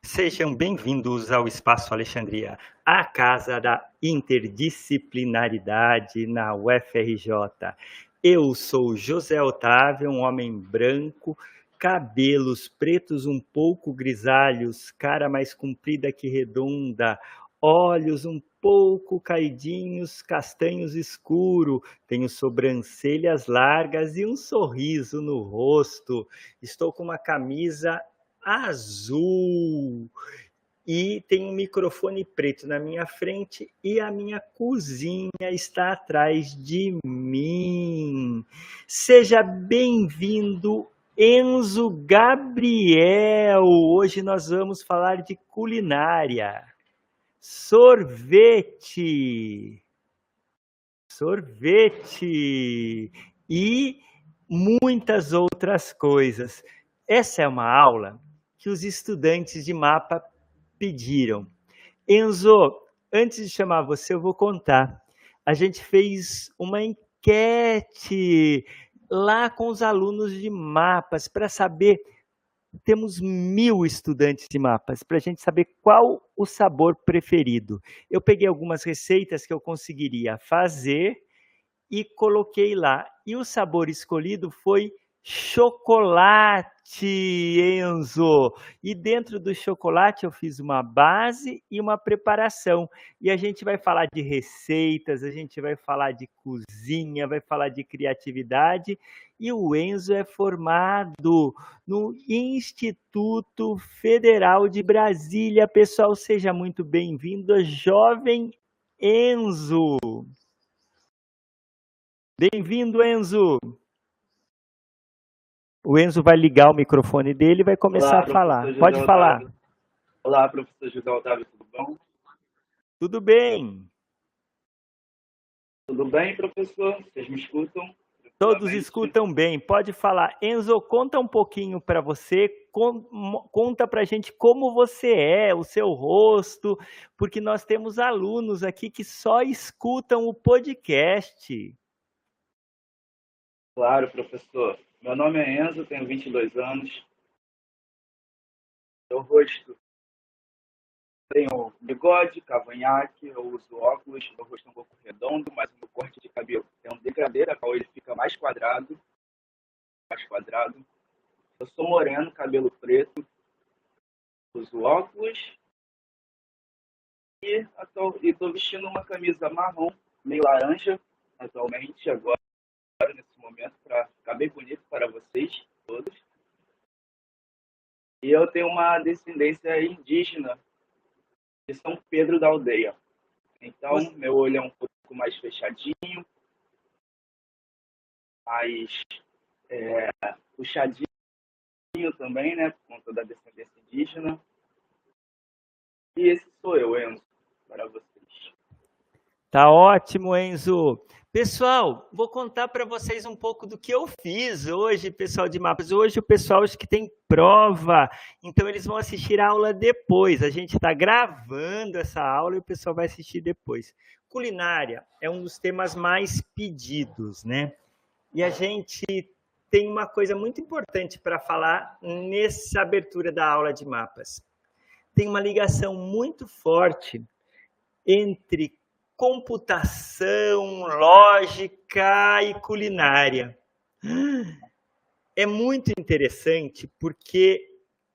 Sejam bem-vindos ao Espaço Alexandria, a casa da interdisciplinaridade na UFRJ. Eu sou José Otávio, um homem branco, cabelos pretos um pouco grisalhos, cara mais comprida que redonda, olhos um pouco caidinhos, castanhos escuro, tenho sobrancelhas largas e um sorriso no rosto. Estou com uma camisa azul e tem um microfone preto na minha frente e a minha cozinha está atrás de mim. Seja bem-vindo, Enzo Gabriel. Hoje nós vamos falar de culinária. Sorvete. Sorvete e muitas outras coisas. Essa é uma aula que os estudantes de mapa pediram. Enzo, antes de chamar você, eu vou contar. A gente fez uma enquete lá com os alunos de mapas para saber. Temos mil estudantes de mapas para a gente saber qual o sabor preferido. Eu peguei algumas receitas que eu conseguiria fazer e coloquei lá. E o sabor escolhido foi chocolate, Enzo. E dentro do chocolate eu fiz uma base e uma preparação. E a gente vai falar de receitas, a gente vai falar de cozinha, vai falar de criatividade. E o Enzo é formado no Instituto Federal de Brasília. Pessoal, seja muito bem-vindo, jovem Enzo. Bem-vindo, Enzo. O Enzo vai ligar o microfone dele e vai começar Olá, a falar. Pode falar. Olá, professor José Otávio, tudo bom? Tudo bem. Tudo bem, professor? Vocês me escutam? Todos escutam bem. Pode falar. Enzo, conta um pouquinho para você, conta para a gente como você é, o seu rosto, porque nós temos alunos aqui que só escutam o podcast. Claro, professor. Meu nome é Enzo, tenho 22 anos. Meu rosto tenho bigode, cavanhaque, eu uso óculos, meu rosto é um pouco redondo, mas o meu corte de cabelo é um degradê, a qual ele fica mais quadrado, mais quadrado. Eu sou moreno, cabelo preto, uso óculos e estou vestindo uma camisa marrom, meio laranja, atualmente, agora nesse momento para ficar bem bonito para vocês todos. E eu tenho uma descendência indígena de São Pedro da Aldeia. Então, Você... meu olho é um pouco mais fechadinho, mais é, puxadinho também, né, por conta da descendência indígena. E esse sou eu, Enzo, para vocês. Tá ótimo, Enzo. Pessoal, vou contar para vocês um pouco do que eu fiz hoje, pessoal de mapas. Hoje o pessoal que tem prova, então eles vão assistir a aula depois. A gente está gravando essa aula e o pessoal vai assistir depois. Culinária é um dos temas mais pedidos, né? E a gente tem uma coisa muito importante para falar nessa abertura da aula de mapas. Tem uma ligação muito forte entre computação, lógica e culinária. É muito interessante porque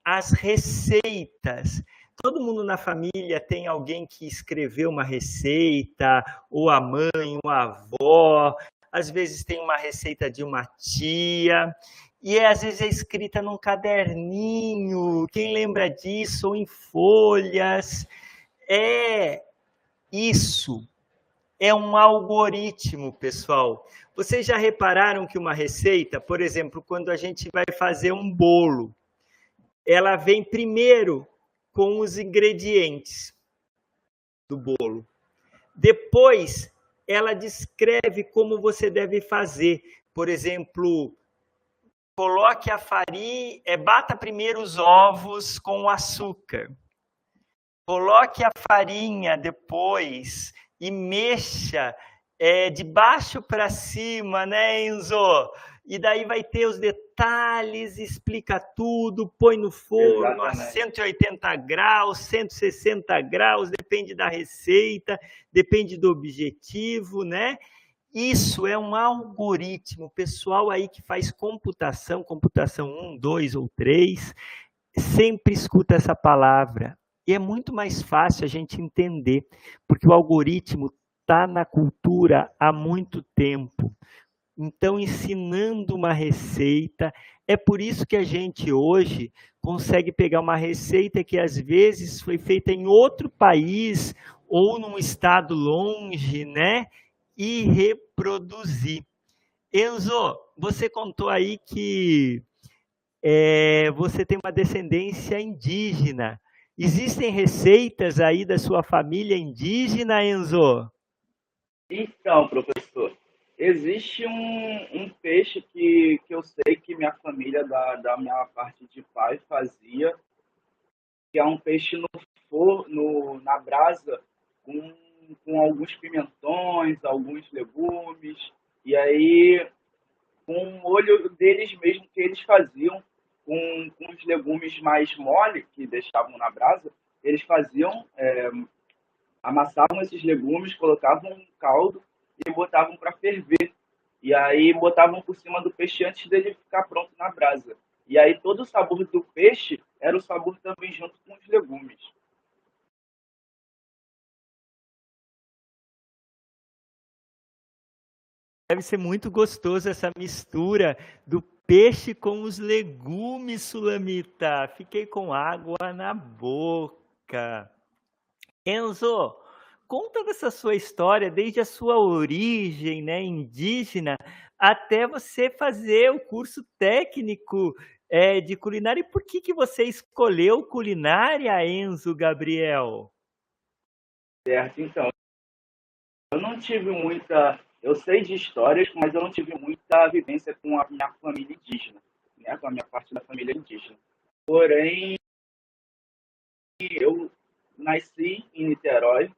as receitas, todo mundo na família tem alguém que escreveu uma receita, ou a mãe, ou a avó, às vezes tem uma receita de uma tia, e é, às vezes é escrita num caderninho, quem lembra disso, ou em folhas. É isso é um algoritmo, pessoal. Vocês já repararam que uma receita, por exemplo, quando a gente vai fazer um bolo, ela vem primeiro com os ingredientes do bolo. Depois, ela descreve como você deve fazer. Por exemplo, coloque a farinha, é, bata primeiro os ovos com açúcar. Coloque a farinha depois e mexa é, de baixo para cima, né, Enzo? E daí vai ter os detalhes explica tudo, põe no forno Exatamente. a 180 graus, 160 graus, depende da receita, depende do objetivo, né? Isso é um algoritmo. O pessoal aí que faz computação, computação 1, 2 ou 3, sempre escuta essa palavra. E é muito mais fácil a gente entender, porque o algoritmo está na cultura há muito tempo. Então, ensinando uma receita, é por isso que a gente hoje consegue pegar uma receita que às vezes foi feita em outro país ou num estado longe, né? E reproduzir. Enzo, você contou aí que é, você tem uma descendência indígena. Existem receitas aí da sua família indígena, Enzo? Então, professor, existe um, um peixe que, que eu sei que minha família, da, da minha parte de pai, fazia, que é um peixe no forno, na brasa, com, com alguns pimentões, alguns legumes, e aí com o molho deles mesmo que eles faziam, com, com os legumes mais mole que deixavam na brasa, eles faziam, é, amassavam esses legumes, colocavam um caldo e botavam para ferver. E aí botavam por cima do peixe antes dele ficar pronto na brasa. E aí todo o sabor do peixe era o sabor também junto com os legumes. Deve ser muito gostoso essa mistura do peixe com os legumes, Sulamita. Fiquei com água na boca. Enzo, conta dessa sua história, desde a sua origem né, indígena até você fazer o curso técnico é, de culinária. E por que, que você escolheu culinária, Enzo Gabriel? Certo, então. Eu não tive muita. Eu sei de histórias, mas eu não tive muita vivência com a minha família indígena, né, com a minha parte da família indígena. Porém, eu nasci em Niterói,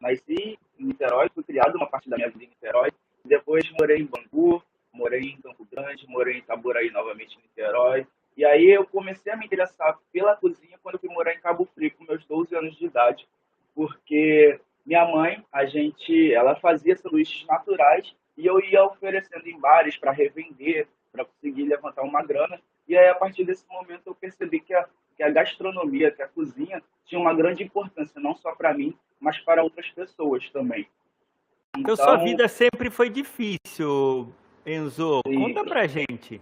nasci em Niterói, fui criado uma parte da minha vida em Niterói, depois morei em Bangu, morei em Campo Grande, morei em Itaboraí novamente em Niterói, e aí eu comecei a me interessar pela cozinha quando fui morar em Cabo Frio com meus 12 anos de idade, porque minha mãe, a gente, ela fazia sanduíches naturais e eu ia oferecendo em bares para revender, para conseguir levantar uma grana. E aí, a partir desse momento, eu percebi que a, que a gastronomia, que a cozinha, tinha uma grande importância, não só para mim, mas para outras pessoas também. Então, sua vida sempre foi difícil, Enzo. Sim. Conta pra gente.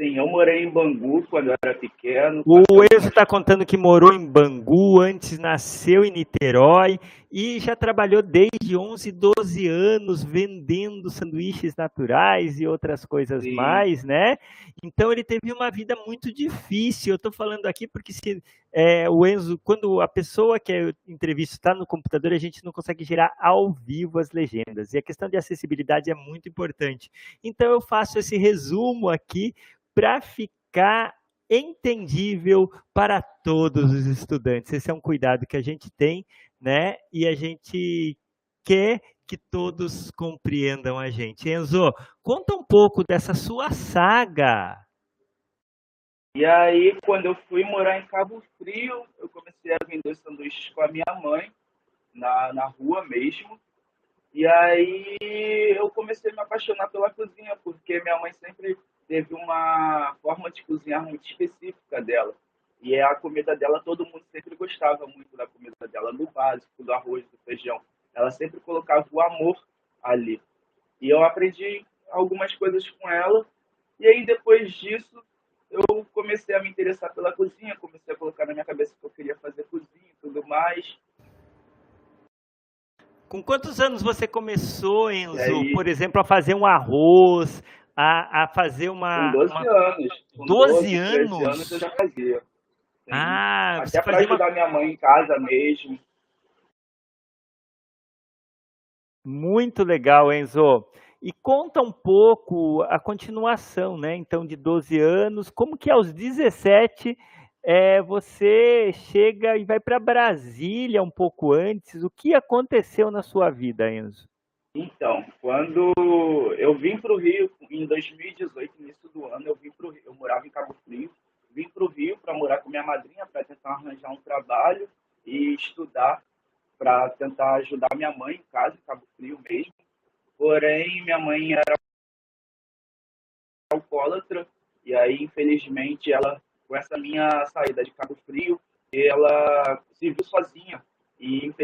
Sim, eu morei em Bangu quando eu era pequeno. O Enzo está contando que morou em Bangu, antes nasceu em Niterói e já trabalhou desde 11, 12 anos vendendo sanduíches naturais e outras coisas Sim. mais, né? Então ele teve uma vida muito difícil. Eu estou falando aqui porque se é, o Enzo, quando a pessoa que é entrevista está no computador, a gente não consegue gerar ao vivo as legendas. E a questão de acessibilidade é muito importante. Então eu faço esse resumo aqui para ficar entendível para todos os estudantes. Esse é um cuidado que a gente tem, né? E a gente quer que todos compreendam a gente. Enzo, conta um pouco dessa sua saga. E aí, quando eu fui morar em Cabo Frio, eu comecei a vender sanduíches com a minha mãe, na, na rua mesmo. E aí eu comecei a me apaixonar pela cozinha, porque minha mãe sempre teve uma forma de cozinhar muito específica dela. E é a comida dela, todo mundo sempre gostava muito da comida dela, do básico, do arroz, do feijão. Ela sempre colocava o amor ali. E eu aprendi algumas coisas com ela. E aí, depois disso, eu comecei a me interessar pela cozinha, comecei a colocar na minha cabeça que eu queria fazer cozinha e tudo mais. Com quantos anos você começou, Enzo, aí... por exemplo, a fazer um arroz, a, a fazer uma. Com 12 uma... anos. Com 12, 12 anos? anos eu já fazia. Ah, Até para ajudar uma... minha mãe em casa mesmo. Muito legal, Enzo. E conta um pouco a continuação, né? Então, de 12 anos, como que aos 17 é, você chega e vai para Brasília um pouco antes. O que aconteceu na sua vida, Enzo? Então, quando eu vim para o Rio, em 2018, início do ano, eu vim para eu morava em Cabo Frio, vim para o Rio para morar com minha madrinha, para tentar arranjar um trabalho e estudar, para tentar ajudar minha mãe em casa, em Cabo Frio mesmo. Porém, minha mãe era alcoólatra, e aí, infelizmente, ela, com essa minha saída de Cabo Frio, ela se viu sozinha e,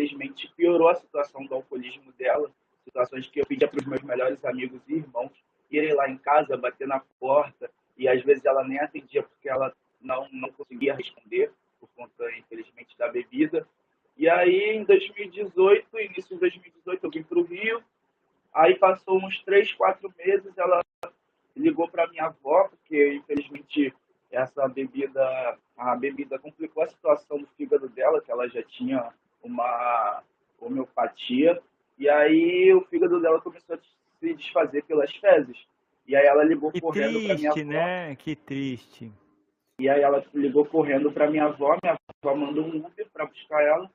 infelizmente, piorou a situação do alcoolismo dela, situações que eu pedia para os meus melhores amigos e irmãos irem lá em casa, bater na porta, e às vezes ela nem atendia porque ela não, não conseguia responder por conta, infelizmente, da bebida. E aí, em 2018, início de 2018, eu vim para o Rio. Aí passou uns três, quatro meses, ela ligou para minha avó, porque infelizmente essa bebida, a bebida complicou a situação do fígado dela, que ela já tinha uma homeopatia. E aí o fígado dela começou a se desfazer pelas fezes. E aí ela ligou que correndo para minha avó. né? Que triste. E aí ela ligou correndo para minha avó, minha avó mandou um Uber para buscar ela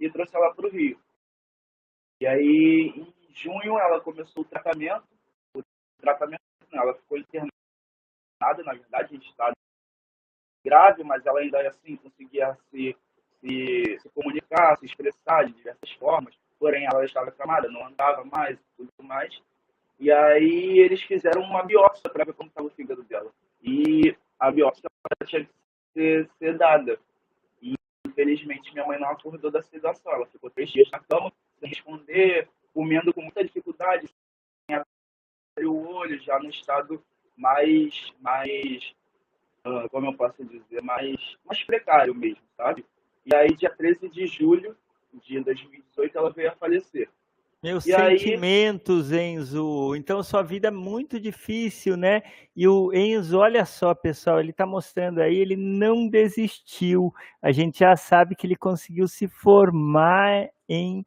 e trouxe ela para o Rio. E aí em junho ela começou o tratamento. O tratamento, ela ficou internada, na verdade, em estado grave, mas ela ainda assim conseguia se, se, se comunicar, se expressar de diversas formas. Porém, ela estava acamada, não andava mais, tudo mais. E aí eles fizeram uma biópsia para ver como estava o fígado dela. E a biópsia tinha que ser, ser dada. E infelizmente minha mãe não acordou da sedação. Ela ficou três dias na cama, sem responder, comendo com muita dificuldade, sem abrir o olho, já no estado mais, mais uh, como eu posso dizer, mais, mais precário mesmo, sabe? E aí, dia 13 de julho de 2018, ela veio a falecer. Meus E aí- sentimentos, Enzo. Então, sua vida é muito difícil, né? E o Enzo, olha só, pessoal, ele está mostrando aí, ele não desistiu. A gente já sabe que ele conseguiu se formar em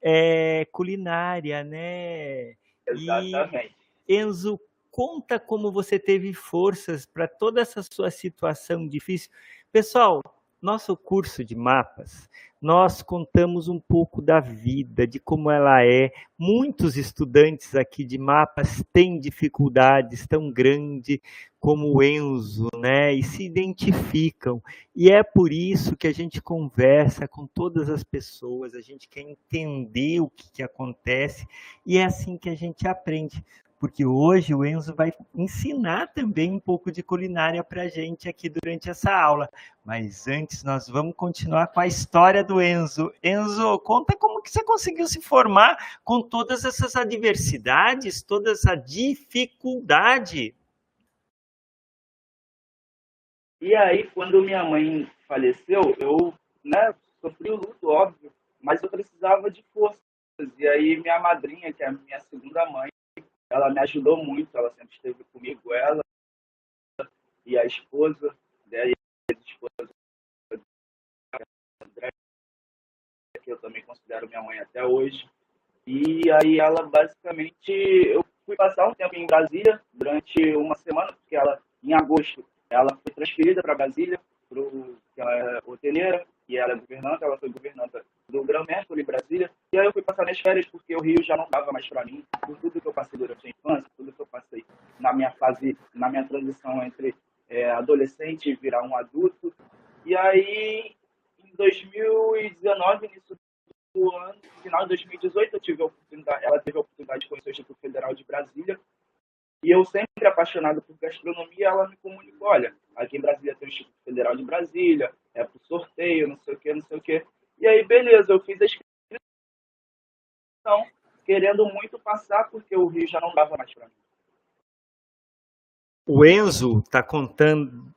eh, culinária, né? Exatamente. Enzo, conta como você teve forças para toda essa sua situação difícil. Pessoal, nosso curso de mapas, nós contamos um pouco da vida, de como ela é. Muitos estudantes aqui de mapas têm dificuldades tão grandes como o Enzo, né? E se identificam. E é por isso que a gente conversa com todas as pessoas, a gente quer entender o que, que acontece e é assim que a gente aprende porque hoje o Enzo vai ensinar também um pouco de culinária para a gente aqui durante essa aula. Mas antes nós vamos continuar com a história do Enzo. Enzo, conta como que você conseguiu se formar com todas essas adversidades, toda essa dificuldade. E aí, quando minha mãe faleceu, eu né, sofri o luto, óbvio, mas eu precisava de forças. E aí, minha madrinha, que é a minha segunda mãe, ela me ajudou muito, ela sempre esteve comigo, ela e a esposa, né, e a esposa que eu também considero minha mãe até hoje. E aí ela basicamente, eu fui passar um tempo em Brasília durante uma semana, porque ela, em agosto, ela foi transferida para Brasília, pro, ela é hoteleira, e ela é governanta, ela foi governanta do Gran Mercury, Brasília. E aí eu fui passar minhas férias, porque o Rio já não dava mais para mim, por tudo que eu passei durante a infância, tudo que eu passei na minha fase, na minha transição entre é, adolescente e virar um adulto. E aí, em 2019, início do ano, final de 2018, eu tive a oportunidade, ela teve a oportunidade de conhecer o Instituto Federal de Brasília. E eu sempre apaixonado por gastronomia, ela me comunicou, olha, aqui em Brasília tem o Instituto Federal de Brasília, é por sorteio, não sei o que, não sei o que. E aí, beleza, eu fiz a inscrição, querendo muito passar, porque o Rio já não dava mais para mim. O Enzo está contando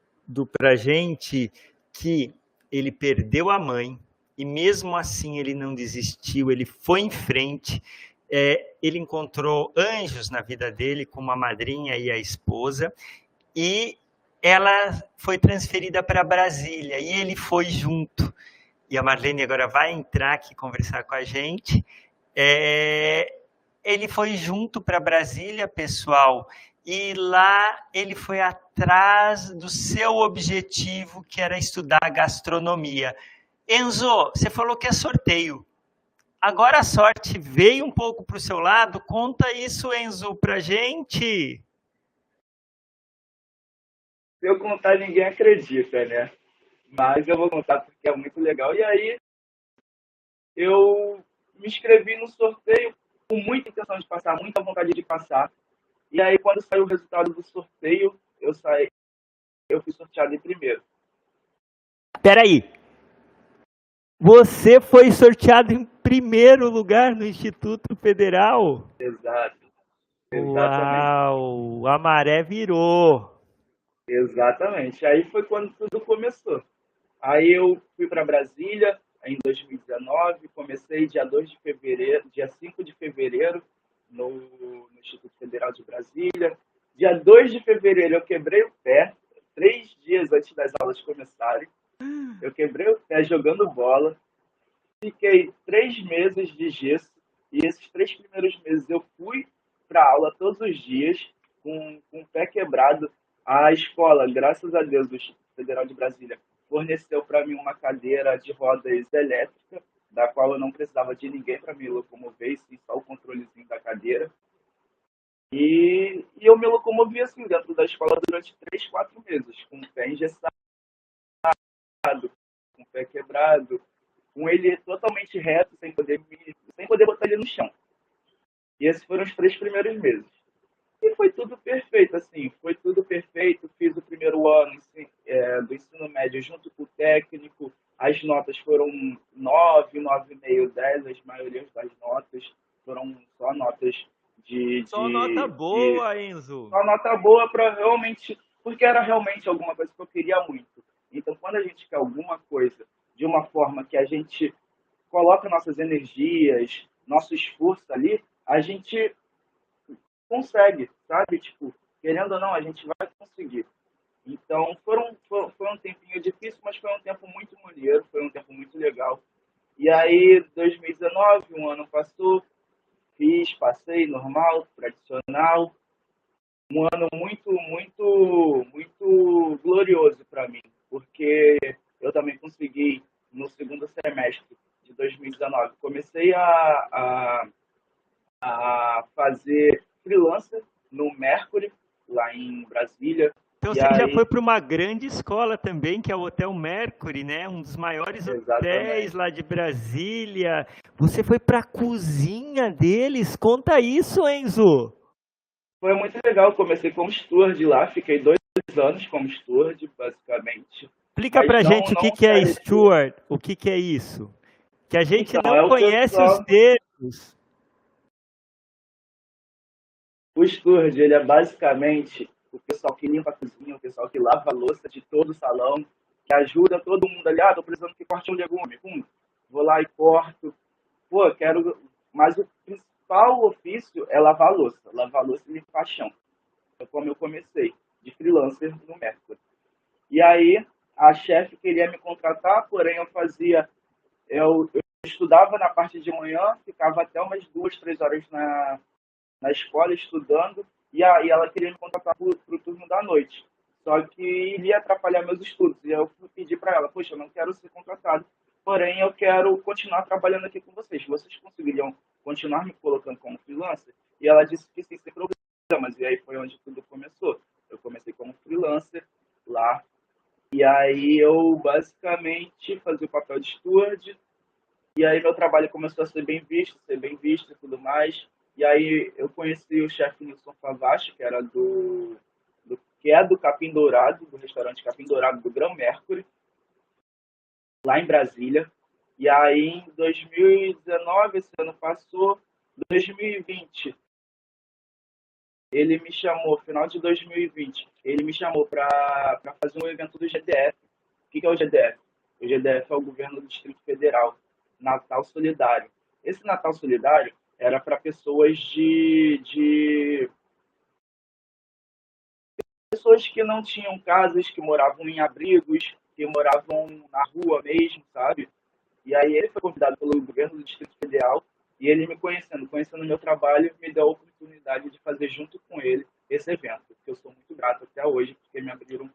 para gente que ele perdeu a mãe e mesmo assim ele não desistiu, ele foi em frente. É, ele encontrou anjos na vida dele, como a madrinha e a esposa, e ela foi transferida para Brasília e ele foi junto. E a Marlene agora vai entrar aqui conversar com a gente. É, ele foi junto para Brasília, pessoal, e lá ele foi atrás do seu objetivo, que era estudar gastronomia. Enzo, você falou que é sorteio. Agora a sorte veio um pouco para o seu lado. Conta isso, Enzo, para gente. Se eu contar, ninguém acredita, né? Mas eu vou contar porque é muito legal. E aí, eu me inscrevi no sorteio com muita intenção de passar, muita vontade de passar. E aí, quando saiu o resultado do sorteio, eu saí, eu fui sorteado em primeiro. Peraí. Você foi sorteado em primeiro lugar no Instituto Federal? Exato. Exatamente. Uau, a maré virou. Exatamente. Aí foi quando tudo começou. Aí eu fui para Brasília em 2019, comecei dia 2 de fevereiro, dia 5 de fevereiro no, no Instituto Federal de Brasília. Dia 2 de fevereiro eu quebrei o pé, três dias antes das aulas começarem. Eu quebrei o pé jogando bola. Fiquei três meses de gesso. E esses três primeiros meses eu fui para aula todos os dias, com, com o pé quebrado. A escola, graças a Deus, do Federal de Brasília, forneceu para mim uma cadeira de rodas elétrica, da qual eu não precisava de ninguém para me locomover, sim só o controlezinho da cadeira. E, e eu me locomovi assim dentro da escola durante três, quatro meses, com o pé engessado, com o pé quebrado, com ele totalmente reto, sem poder, me, sem poder botar ele no chão. E esses foram os três primeiros meses. E foi tudo perfeito, assim, foi tudo perfeito. Fiz o primeiro ano assim, é, do ensino médio junto com o técnico. As notas foram 9, 9,5, 10, as maiorias das notas foram só notas de. Só de, nota boa, de, Enzo. Só nota boa para realmente. Porque era realmente alguma coisa que eu queria muito. Então, quando a gente quer alguma coisa de uma forma que a gente coloca nossas energias, nosso esforço ali, a gente consegue, sabe? Tipo, querendo ou não, a gente vai conseguir. Então, foram, foi, foi um tempinho difícil, mas foi um tempo muito maneiro, foi um tempo muito legal. E aí, 2019, um ano passou, fiz, passei normal, tradicional. Um ano muito, muito glorioso para mim, porque eu também consegui, no segundo semestre de 2019, comecei a, a, a fazer freelancer no Mercury, lá em Brasília. Então E você já aí- foi para uma grande escola também, que é o Hotel Mercury, né? Um dos maiores hotéis Exatamente. lá de Brasília. Você foi para a cozinha deles? Conta isso, Enzo. Foi muito legal, comecei como steward lá, fiquei dois anos como steward, basicamente. Explica não- gente o que, que é Stuart, o que, que é isso. Que a gente Então, não é conhece pessoal- os termos. O steward, ele é basicamente o pessoal que limpa a cozinha, o pessoal que lava a louça de todo o salão, que ajuda todo mundo ali, ah, tô precisando que corte um legume, Pum, vou lá e corto. Pô, quero... Mas o principal ofício é lavar a louça, lavar a louça e limpar chão. Foi como eu comecei, de freelancer no Mercury. E aí, a chefe queria me contratar, porém eu fazia... Eu, eu estudava na parte de manhã, ficava até umas duas, três horas na, na escola estudando e aí ela queria me contratar para o turno da noite. Só que iria atrapalhar meus estudos. E eu fui pedir para ela, poxa, eu não quero ser contratado, porém eu quero continuar trabalhando aqui com vocês. Vocês conseguiriam continuar me colocando como freelancer? E ela disse que sim, sem problemas. E aí foi onde tudo começou. Eu comecei como freelancer lá. E aí eu basicamente fazia o papel de steward. E aí meu trabalho começou a ser bem visto, ser bem visto e tudo mais. E aí eu conheci o chefe Nilson Favache, que era do, do que é do Capim Dourado, do restaurante Capim Dourado do Grão Mercury, lá em Brasília. E aí em 2019, esse ano passou, 2020, ele me chamou, final de 2020, ele me chamou para fazer um evento do GDF. O que, que é o GDF? O GDF é o Governo do Distrito Federal, Natal Solidário. Esse Natal Solidário era para pessoas de, de pessoas que não tinham casas, que moravam em abrigos, que moravam na rua mesmo, sabe? E aí ele foi convidado pelo governo do Distrito Federal e ele me conhecendo, conhecendo o meu trabalho, me deu a oportunidade de fazer junto com ele esse evento, que eu sou muito grato até hoje, porque me abriram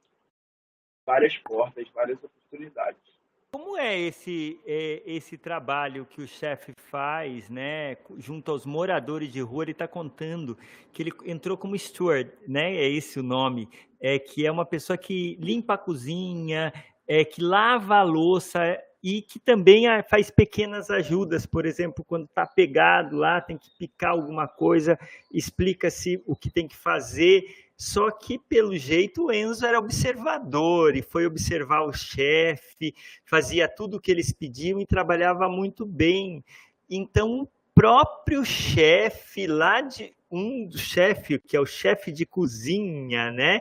várias portas, várias oportunidades. Como é esse, é, esse trabalho que o chefe faz, né, junto aos moradores de rua? Ele está contando que ele entrou como steward, né? É esse o nome, é que é uma pessoa que limpa a cozinha, é que lava a louça e que também faz pequenas ajudas, por exemplo, quando está pegado lá, tem que picar alguma coisa, explica-se o que tem que fazer só que, pelo jeito, o Enzo era observador e foi observar o chefe, fazia tudo o que eles pediam e trabalhava muito bem. Então, o próprio chefe lá de um chefe, que é o chefe de cozinha, né,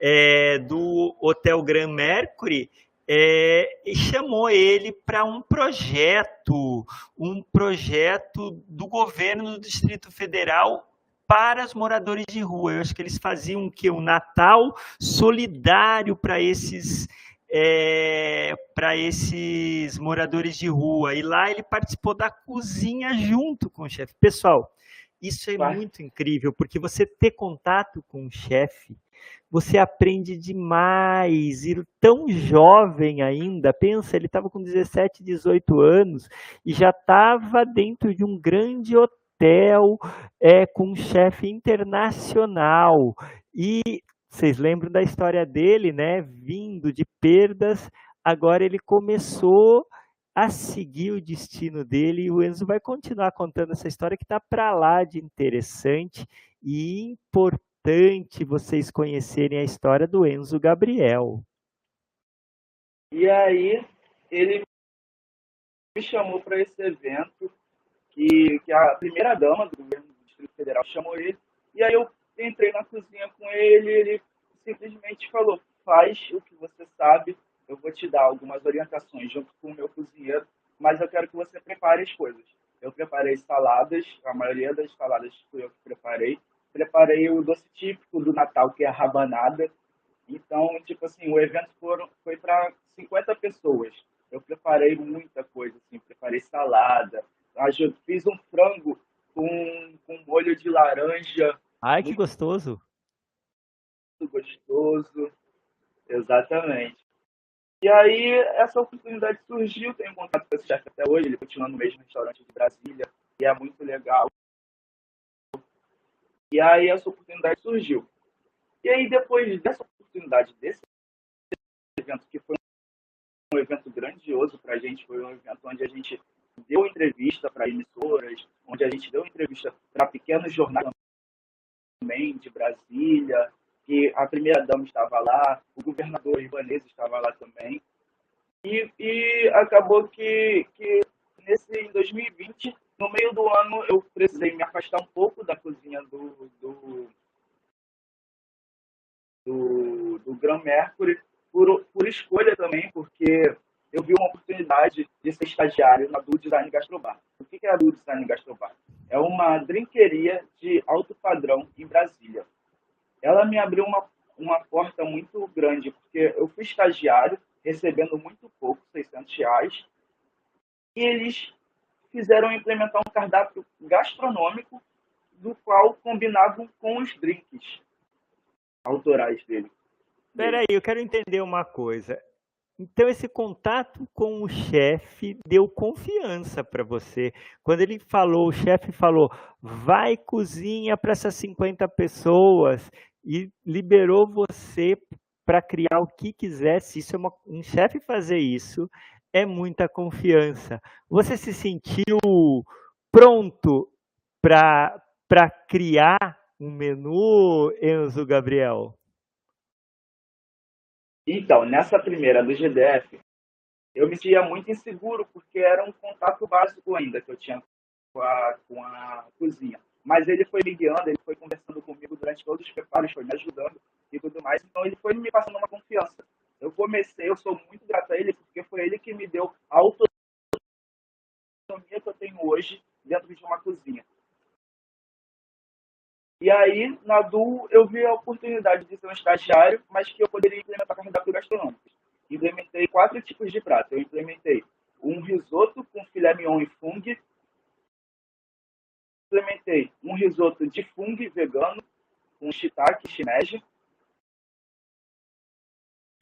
é, do Hotel Grand Mercury, é, chamou ele para um projeto, um projeto do governo do Distrito Federal para os moradores de rua. Eu acho que eles faziam que o Natal solidário para esses é, para esses moradores de rua. E lá ele participou da cozinha junto com o chefe. Pessoal, isso é muito incrível, porque você ter contato com o chefe, você aprende demais. E tão jovem ainda, pensa, ele estava com 17, 18 anos e já estava dentro de um grande hotel hotel é, com um chefe internacional. E vocês lembram da história dele, né? Vindo de perdas, agora ele começou a seguir o destino dele e o Enzo vai continuar contando essa história que está para lá de interessante e importante vocês conhecerem a história do Enzo Gabriel. E aí ele me chamou para esse evento que, que a primeira dama do governo do Distrito Federal chamou ele, e aí eu entrei na cozinha com ele, ele simplesmente falou, faz o que você sabe, eu vou te dar algumas orientações junto com o meu cozinheiro, mas eu quero que você prepare as coisas. Eu preparei saladas, a maioria das saladas fui eu que preparei. Preparei o doce típico do Natal, que é a rabanada. Então, tipo assim, o evento foram, foi para 50 pessoas. Eu preparei muita coisa, assim, preparei salada, fiz um frango com, com molho de laranja. Ai, que gostoso! Muito gostoso, exatamente. E aí, essa oportunidade surgiu, tenho contato com esse chefe até hoje, ele continua no mesmo restaurante de Brasília, e é muito legal. E aí, essa oportunidade surgiu. E aí, depois dessa oportunidade, desse evento, que foi um evento grandioso para a gente, foi um evento onde a gente deu entrevista para emissoras, onde a gente deu entrevista para pequenos jornais também de Brasília, que a primeira dama estava lá, o governador Ibanez estava lá também. E, e acabou que, que nesse em 2020, no meio do ano, eu precisei me afastar um pouco da cozinha do, do, do, do Gran Mercury, por, por escolha também, porque eu vi uma oportunidade de ser estagiário na Do Design Gastrobar. O que é a Do Design Gastrobar? É uma drinqueria de alto padrão em Brasília. Ela me abriu uma, uma porta muito grande, porque eu fui estagiário, recebendo muito pouco, 600 reais, e eles fizeram implementar um cardápio gastronômico do qual combinavam com os drinks autorais dele. Peraí, eu quero entender uma coisa. Então, esse contato com o chefe deu confiança para você. Quando ele falou, o chefe falou, vai cozinha para essas 50 pessoas e liberou você para criar o que quisesse. Isso é uma, um chefe fazer isso é muita confiança. Você se sentiu pronto para criar um menu, Enzo Gabriel? Então, nessa primeira do GDF, eu me sentia muito inseguro, porque era um contato básico ainda que eu tinha com a, com a cozinha. Mas ele foi me guiando, ele foi conversando comigo durante todos os preparos, foi me ajudando e tudo mais. Então, ele foi me passando uma confiança. Eu comecei, eu sou muito grato a ele, porque foi ele que me deu a autonomia que eu tenho hoje dentro de uma cozinha. E aí, na DU, eu vi a oportunidade de ser um estagiário, mas que eu poderia implementar cardápio gastronômico. Implementei quatro tipos de prato. Eu implementei um risoto com filé mignon e fungo. Implementei um risoto de fungo vegano com shiitake e shimeji.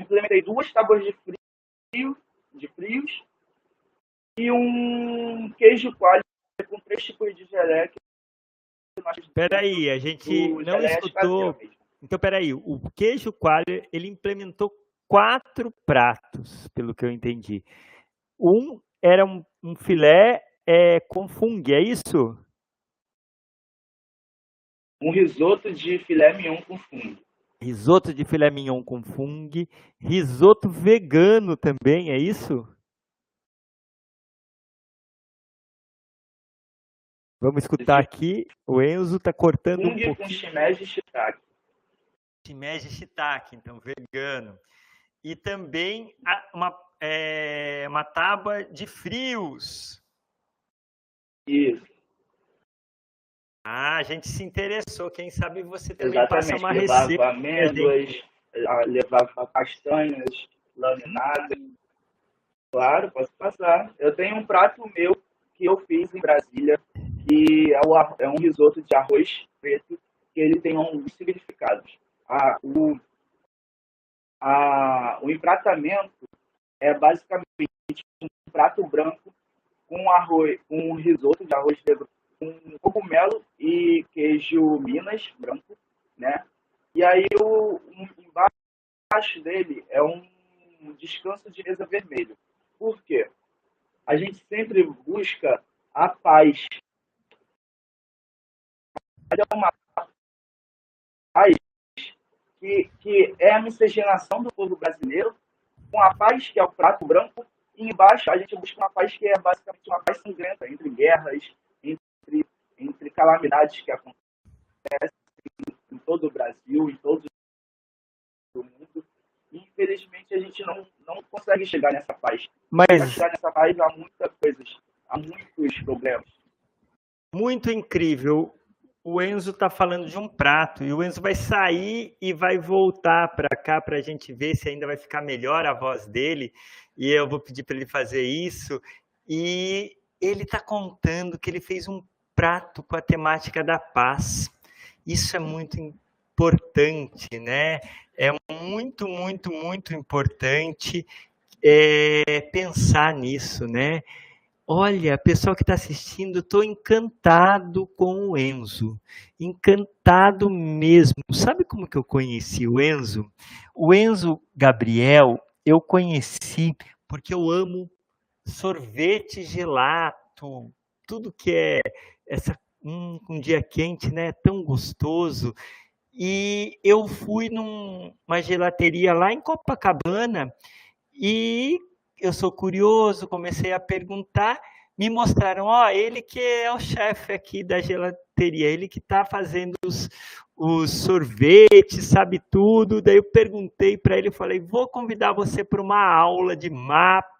Implementei duas tábuas de frio, de frios e um queijo coalho com três tipos de geleia. Peraí, a gente não escutou. Então, peraí, o queijo coalho, ele implementou quatro pratos, pelo que eu entendi. Um era um, um filé é, com fungo, é isso? Um risoto de filé mignon com fungo. Risoto de filé mignon com fungo. Risoto vegano também, é isso? Vamos escutar aqui. O Enzo está cortando fungo um pouquinho. com shimeji shiitake. Shimeji shiitake, então vegano. E também uma, é, uma tábua de frios. Isso. Ah, a gente se interessou. Quem sabe você também Exatamente. passa uma levava receita. amêndoas, levava castanhas laminadas. Claro, posso passar. Eu tenho um prato meu que eu fiz em Brasília, que é, o, é um risoto de arroz preto, que ele tem um significados. Ah, o, a, o empratamento é basicamente um prato branco com arroz, com um risoto de arroz negro com cogumelo e queijo Minas branco, né? E aí o um, embaixo dele é um descanso de mesa vermelho. Por quê? A gente sempre busca a paz. É uma paz que, que é a miscigenação do povo brasileiro com a paz, que é o prato branco, e embaixo a gente busca uma paz que é basicamente uma paz sangrenta, entre guerras, entre, entre calamidades que acontecem em todo o Brasil, em todo o mundo. Infelizmente, a gente não, não consegue chegar nessa paz. Mas... Para chegar nessa paz, há muitas coisas, há muitos problemas. Muito incrível. O Enzo está falando de um prato e o Enzo vai sair e vai voltar para cá para a gente ver se ainda vai ficar melhor a voz dele. E eu vou pedir para ele fazer isso. E ele está contando que ele fez um prato com a temática da paz. Isso é muito importante, né? É muito, muito, muito importante é, pensar nisso, né? Olha, pessoal que está assistindo, estou encantado com o Enzo, encantado mesmo. Sabe como que eu conheci o Enzo? O Enzo Gabriel, eu conheci porque eu amo sorvete gelato, tudo que é essa um, um dia quente, né? Tão gostoso. E eu fui numa gelateria lá em Copacabana e eu sou curioso, comecei a perguntar, me mostraram, ó, ele que é o chefe aqui da gelateria, ele que está fazendo os, os sorvetes, sabe tudo. Daí eu perguntei para ele, falei, vou convidar você para uma aula de mapa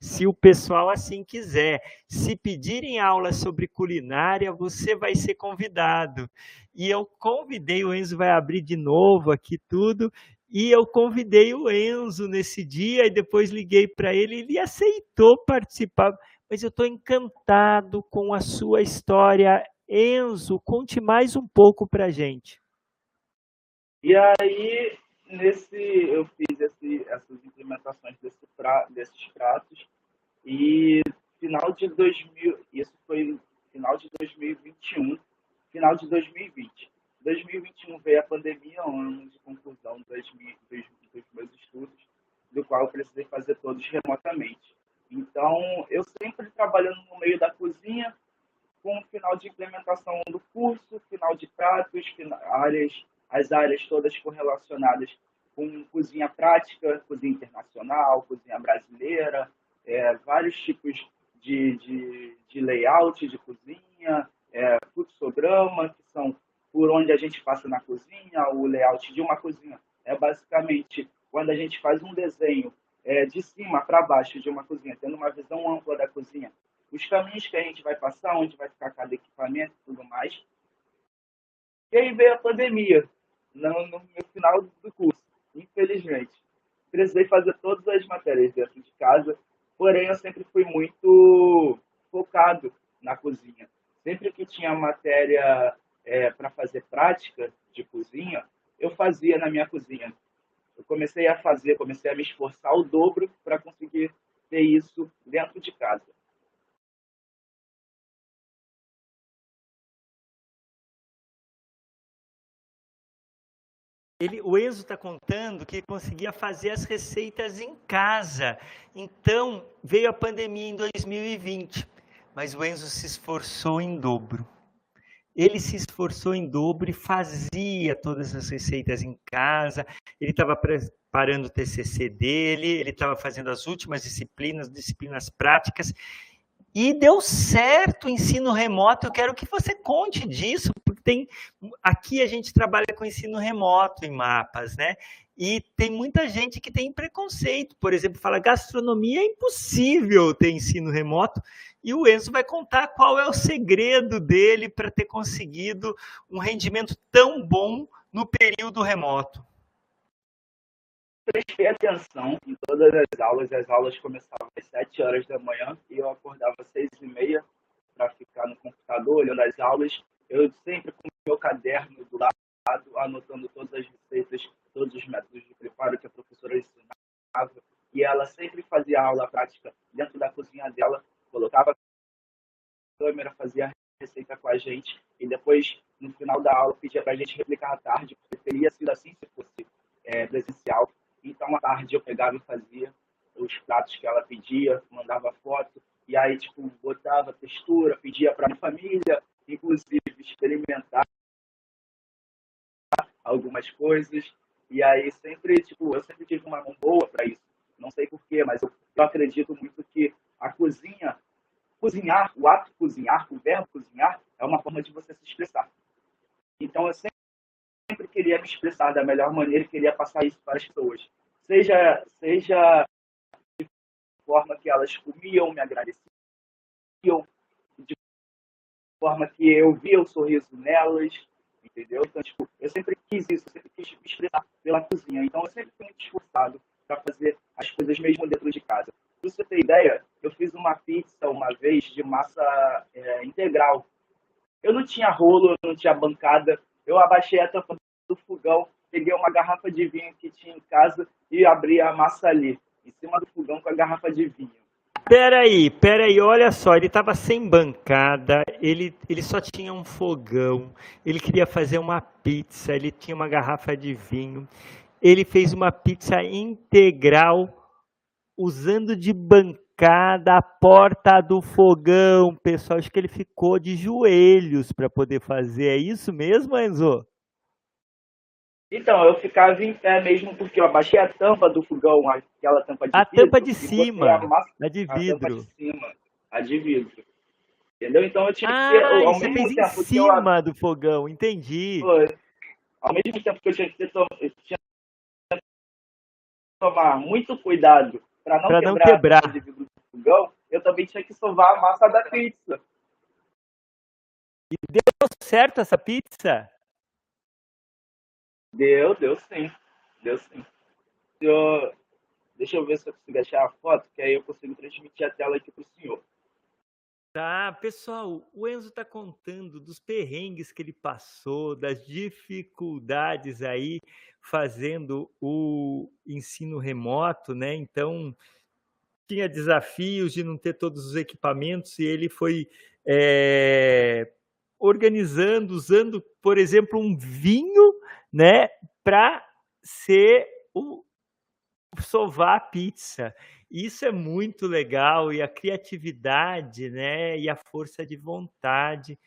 se o pessoal assim quiser. Se pedirem aula sobre culinária, você vai ser convidado. E eu convidei, o Enzo vai abrir de novo aqui tudo, e eu convidei o Enzo nesse dia e depois liguei para ele, ele aceitou participar. Mas eu estou encantado com a sua história. Enzo, conte mais um pouco para gente. E aí, nesse, eu fiz esse, essas implementações desse pra, desses pratos e final de 2000, isso foi final de 2021, final de 2020. 2021 veio a pandemia, um ano de conclusão dos, dos, dos meus estudos, do qual eu precisei fazer todos remotamente. Então, eu sempre trabalhando no meio da cozinha, com o final de implementação do curso, final de pratos, áreas as áreas todas correlacionadas com cozinha prática, cozinha internacional, cozinha brasileira, é, vários tipos de, de, de, layout de cozinha, é, fluxograma, que são por onde a gente passa na cozinha, o layout de uma cozinha. É basicamente quando a gente faz um desenho é, de cima para baixo de uma cozinha, tendo uma visão ampla da cozinha, os caminhos que a gente vai passar, onde vai ficar cada equipamento e tudo mais. E aí veio a pandemia no, no, final do curso, infelizmente. Precisei fazer todas as matérias dentro de casa, porém eu sempre fui muito focado na cozinha. Sempre que tinha matéria é, para fazer prática de cozinha, eu fazia na minha cozinha. Eu comecei a fazer, comecei a me esforçar o dobro para conseguir ter isso dentro de casa. Ele, o Enzo está contando que conseguia fazer as receitas em casa. Então, veio a pandemia em 2020, mas o Enzo se esforçou em dobro. Ele se esforçou em dobro e fazia todas as receitas em casa. Ele estava preparando o TCC dele, ele estava fazendo as últimas disciplinas, disciplinas práticas, e deu certo o ensino remoto. Eu quero que você conte disso, porque tem aqui a gente trabalha com ensino remoto em mapas, né? E tem muita gente que tem preconceito, por exemplo, fala gastronomia é impossível ter ensino remoto. E o Enzo vai contar qual é o segredo dele para ter conseguido um rendimento tão bom no período remoto prestei atenção em todas as aulas. As aulas começavam às 7 horas da manhã e eu acordava às 6 e meia para ficar no computador olhando as aulas. Eu sempre com o meu caderno do lado, anotando todas as receitas, todos os métodos de preparo que a professora ensinava. E ela sempre fazia aula prática dentro da cozinha dela, colocava a câmera, fazia a receita com a gente e depois, no final da aula, pedia para a gente replicar à tarde, porque teria sido assim se fosse é, presencial. Então, à tarde eu pegava e fazia os pratos que ela pedia, mandava foto, e aí, tipo, botava textura, pedia para minha família, inclusive, experimentar algumas coisas. E aí, sempre, tipo, eu sempre tive uma mão boa para isso. Não sei porquê, mas eu, eu acredito muito que a cozinha, cozinhar, o ato de cozinhar, o verbo cozinhar, é uma forma de você se expressar. Então, eu sempre sempre queria me expressar da melhor maneira e queria passar isso para as pessoas. Seja, seja de forma que elas comiam, me agradeciam, de forma que eu via o sorriso nelas, entendeu? Então, tipo, eu sempre quis isso, eu sempre quis me expressar pela cozinha. Então, eu sempre fui muito esforçado para fazer as coisas mesmo dentro de casa. Para você ter ideia, eu fiz uma pizza uma vez de massa é, integral. Eu não tinha rolo, eu não tinha bancada, eu abaixei a tampa do fogão, peguei uma garrafa de vinho que tinha em casa e abri a massa ali, em cima do fogão com a garrafa de vinho. Peraí, peraí, olha só, ele estava sem bancada, ele, ele só tinha um fogão, ele queria fazer uma pizza, ele tinha uma garrafa de vinho, ele fez uma pizza integral usando de bancada a porta do fogão, pessoal, acho que ele ficou de joelhos para poder fazer, é isso mesmo, Enzo? Então, eu ficava em pé mesmo porque eu abaixei a tampa do fogão, aquela tampa de a vidro. Tampa de cima, a, massa, a de vidro. A tampa de cima, a de vidro. Entendeu? Então eu tinha ah, que ter. Ao você mesmo fez tempo em cima eu, do fogão, entendi. Foi. Ao mesmo tempo que eu tinha que ter, eu tinha que tomar muito cuidado para não, não, quebrar vidro do fogão, eu também tinha que sovar a massa da pizza. E deu certo essa pizza? Deu, deu sim. Deu sim. Eu, deixa eu ver se eu consigo achar a foto, que aí eu consigo transmitir a tela aqui para o senhor. Tá, pessoal, o Enzo está contando dos perrengues que ele passou, das dificuldades aí fazendo o ensino remoto, né? Então, tinha desafios de não ter todos os equipamentos e ele foi é, organizando, usando, por exemplo, um vinho né, para ser o sovar a pizza. Isso é muito legal e a criatividade, né, e a força de vontade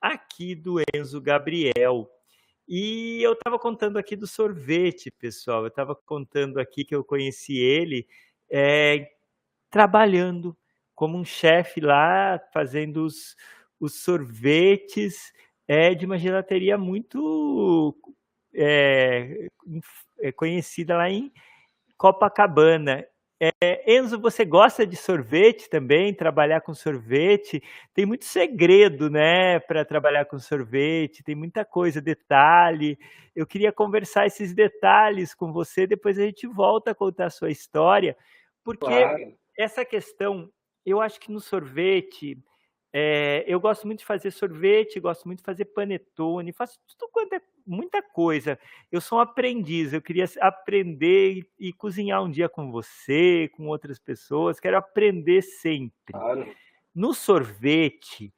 aqui do Enzo Gabriel. E eu estava contando aqui do sorvete, pessoal. Eu estava contando aqui que eu conheci ele é, trabalhando como um chefe lá, fazendo os, os sorvetes é, de uma gelateria muito é, conhecida lá em Copacabana. É, Enzo, você gosta de sorvete também? Trabalhar com sorvete? Tem muito segredo, né, para trabalhar com sorvete, tem muita coisa, detalhe. Eu queria conversar esses detalhes com você, depois a gente volta a contar a sua história, porque claro. essa questão, eu acho que no sorvete é, eu gosto muito de fazer sorvete, gosto muito de fazer panetone, faço tudo quanto é muita coisa. Eu sou um aprendiz, eu queria aprender e, e cozinhar um dia com você, com outras pessoas, quero aprender sempre. Claro. No sorvete,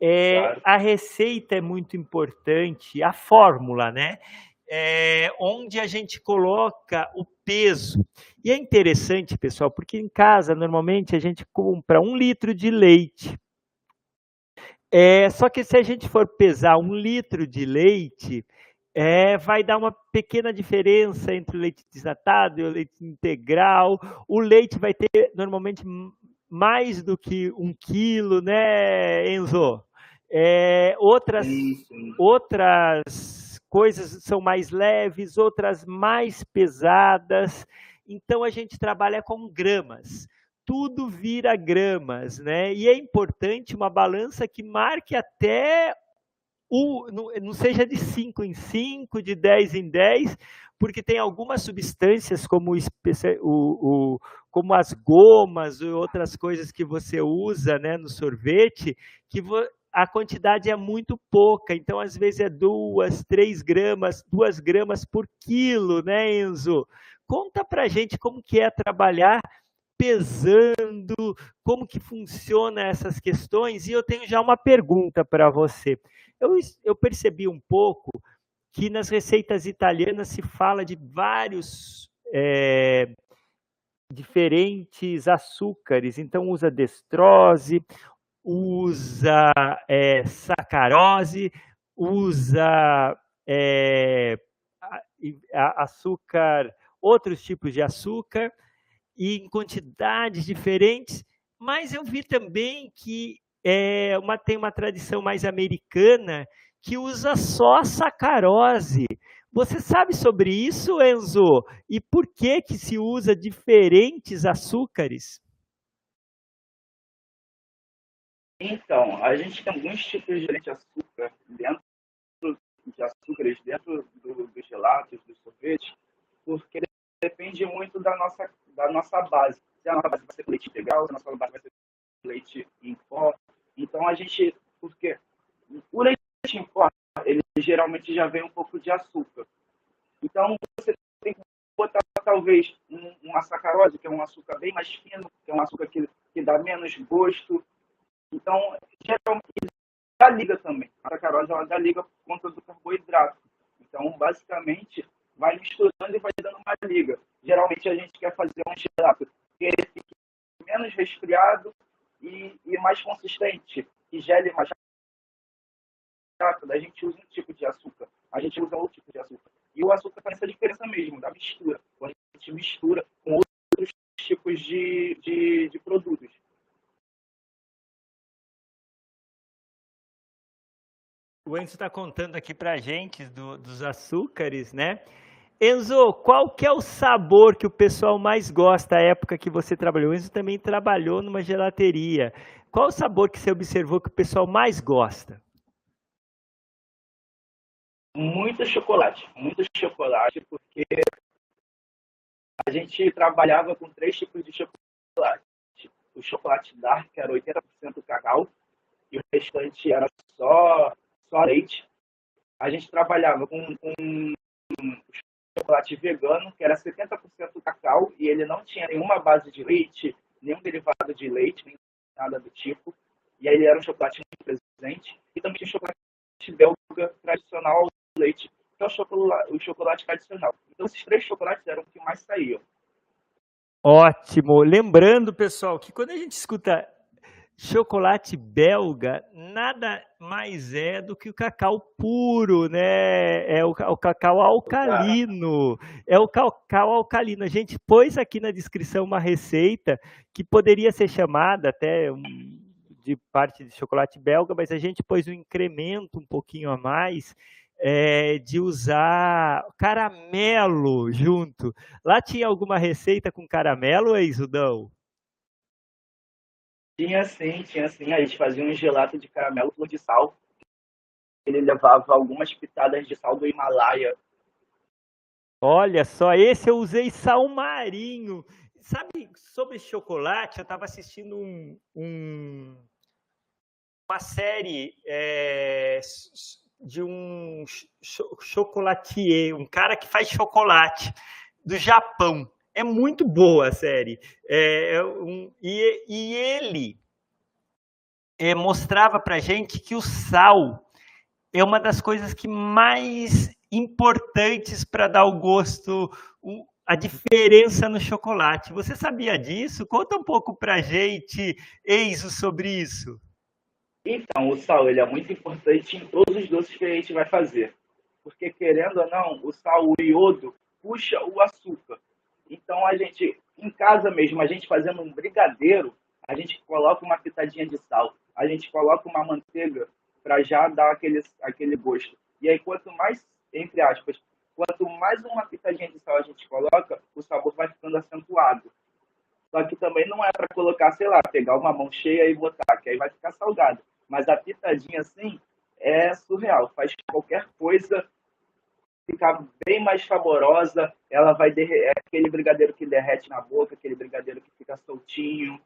é, Claro. a receita é muito importante, a fórmula, né? É, onde a gente coloca o peso. E é interessante, pessoal, porque em casa, normalmente, a gente compra um litro de leite. É, só que se a gente for pesar um litro de leite, é, vai dar uma pequena diferença entre o leite desnatado e o leite integral. O leite vai ter normalmente mais do que um quilo, né, Enzo? É, outras, Sim, sim. outras coisas são mais leves, outras mais pesadas. Então a gente trabalha com gramas. Tudo vira gramas, né? E é importante uma balança que marque até o, não, seja de 5 em 5, de 10 em 10, porque tem algumas substâncias como, o o- como as gomas e outras coisas que você usa né, no sorvete, que a quantidade é muito pouca, então às vezes é duas, três gramas, duas gramas por quilo, né, Enzo? Conta pra gente como que é trabalhar pesando, como que funciona essas questões, e eu tenho já uma pergunta para você. Eu, eu percebi um pouco que nas receitas italianas se fala de vários eh, diferentes açúcares, então usa destrose, usa eh, sacarose, usa a- açúcar, outros tipos de açúcar, e em quantidades diferentes, mas eu vi também que é uma, tem uma tradição mais americana que usa só sacarose. Você sabe sobre isso, Enzo? E por que que se usa diferentes açúcares? Então, a gente tem alguns tipos de açúcar dentro de açúcares dentro do, dos gelatos, dos sorvetes, porque depende muito da nossa, da nossa base. Se a nossa base vai ser leite integral, se a nossa base vai ser leite em pó. Então a gente, porque o leite em pó, ele geralmente já vem um pouco de açúcar. Então você tem que botar talvez um, uma sacarose, que é um açúcar bem mais fino, que é um açúcar que, que dá menos gosto. Então, geralmente, dá liga também. A sacarose ela dá liga por conta do carboidrato. Então, basicamente, vai misturando e vai dando uma liga. Geralmente a gente quer fazer um gelato que ele fique menos resfriado e, e mais consistente, que gele mais rápido. A gente usa um tipo de açúcar, a gente usa outro tipo de açúcar. E o açúcar faz essa diferença mesmo, da mistura. Quando a gente mistura com outros tipos de, de, de produtos. O Enzo está contando aqui para a gente do- dos açúcares, né? Enzo, qual que é o sabor que o pessoal mais gosta da época que você trabalhou? Enzo também trabalhou numa gelateria. Qual o sabor que você observou que o pessoal mais gosta? Muito chocolate, muito chocolate, porque a gente trabalhava com três tipos de chocolate. O chocolate dark era 80% cacau e o restante era só, só leite. A gente trabalhava com, com chocolate vegano, que era 70% cacau e ele não tinha nenhuma base de leite, nenhum derivado de leite, nem nada do tipo. E aí ele era um chocolate presente. E também tinha chocolate belga tradicional ao leite, que é o chocolate, o chocolate tradicional. Então esses três chocolates eram os que mais saíam. Ótimo. Lembrando, pessoal, que quando a gente escuta chocolate belga, nada mais é do que o cacau puro, né? É o, o cacau alcalino. É o cacau alcalino. A gente pôs aqui na descrição uma receita que poderia ser chamada até um, de parte de chocolate belga, mas a gente pôs um incremento um pouquinho a mais. é, de usar caramelo junto. Lá tinha alguma receita com caramelo, ex-Udão? Tinha sim, tinha sim. A gente fazia um gelato de caramelo flor de sal. Ele levava algumas pitadas de sal do Himalaia. Olha só, esse eu usei sal marinho. Sabe, sobre chocolate, eu estava assistindo um, um, uma série é, de um chocolatier, um cara que faz chocolate do Japão. É muito boa a série. É, é um, e, e ele é, mostrava para gente que o sal é uma das coisas que mais importantes para dar o gosto, a diferença no chocolate. Você sabia disso? Conta um pouco para gente, Eiso, sobre isso. Então, o sal ele é muito importante em todos os doces que a gente vai fazer. Porque, querendo ou não, o sal, o iodo, puxa o açúcar. Então, a gente, em casa mesmo, a gente fazendo um brigadeiro, a gente coloca uma pitadinha de sal, a gente coloca uma manteiga para já dar aquele, aquele gosto. E aí, quanto mais, entre aspas, quanto mais uma pitadinha de sal a gente coloca, o sabor vai ficando acentuado. Só que também não é para colocar, sei lá, pegar uma mão cheia e botar, que aí vai ficar salgado. Mas a pitadinha assim é surreal, faz qualquer coisa ficar bem mais saborosa, ela vai derreter, é aquele brigadeiro que derrete na boca, aquele brigadeiro que fica soltinho.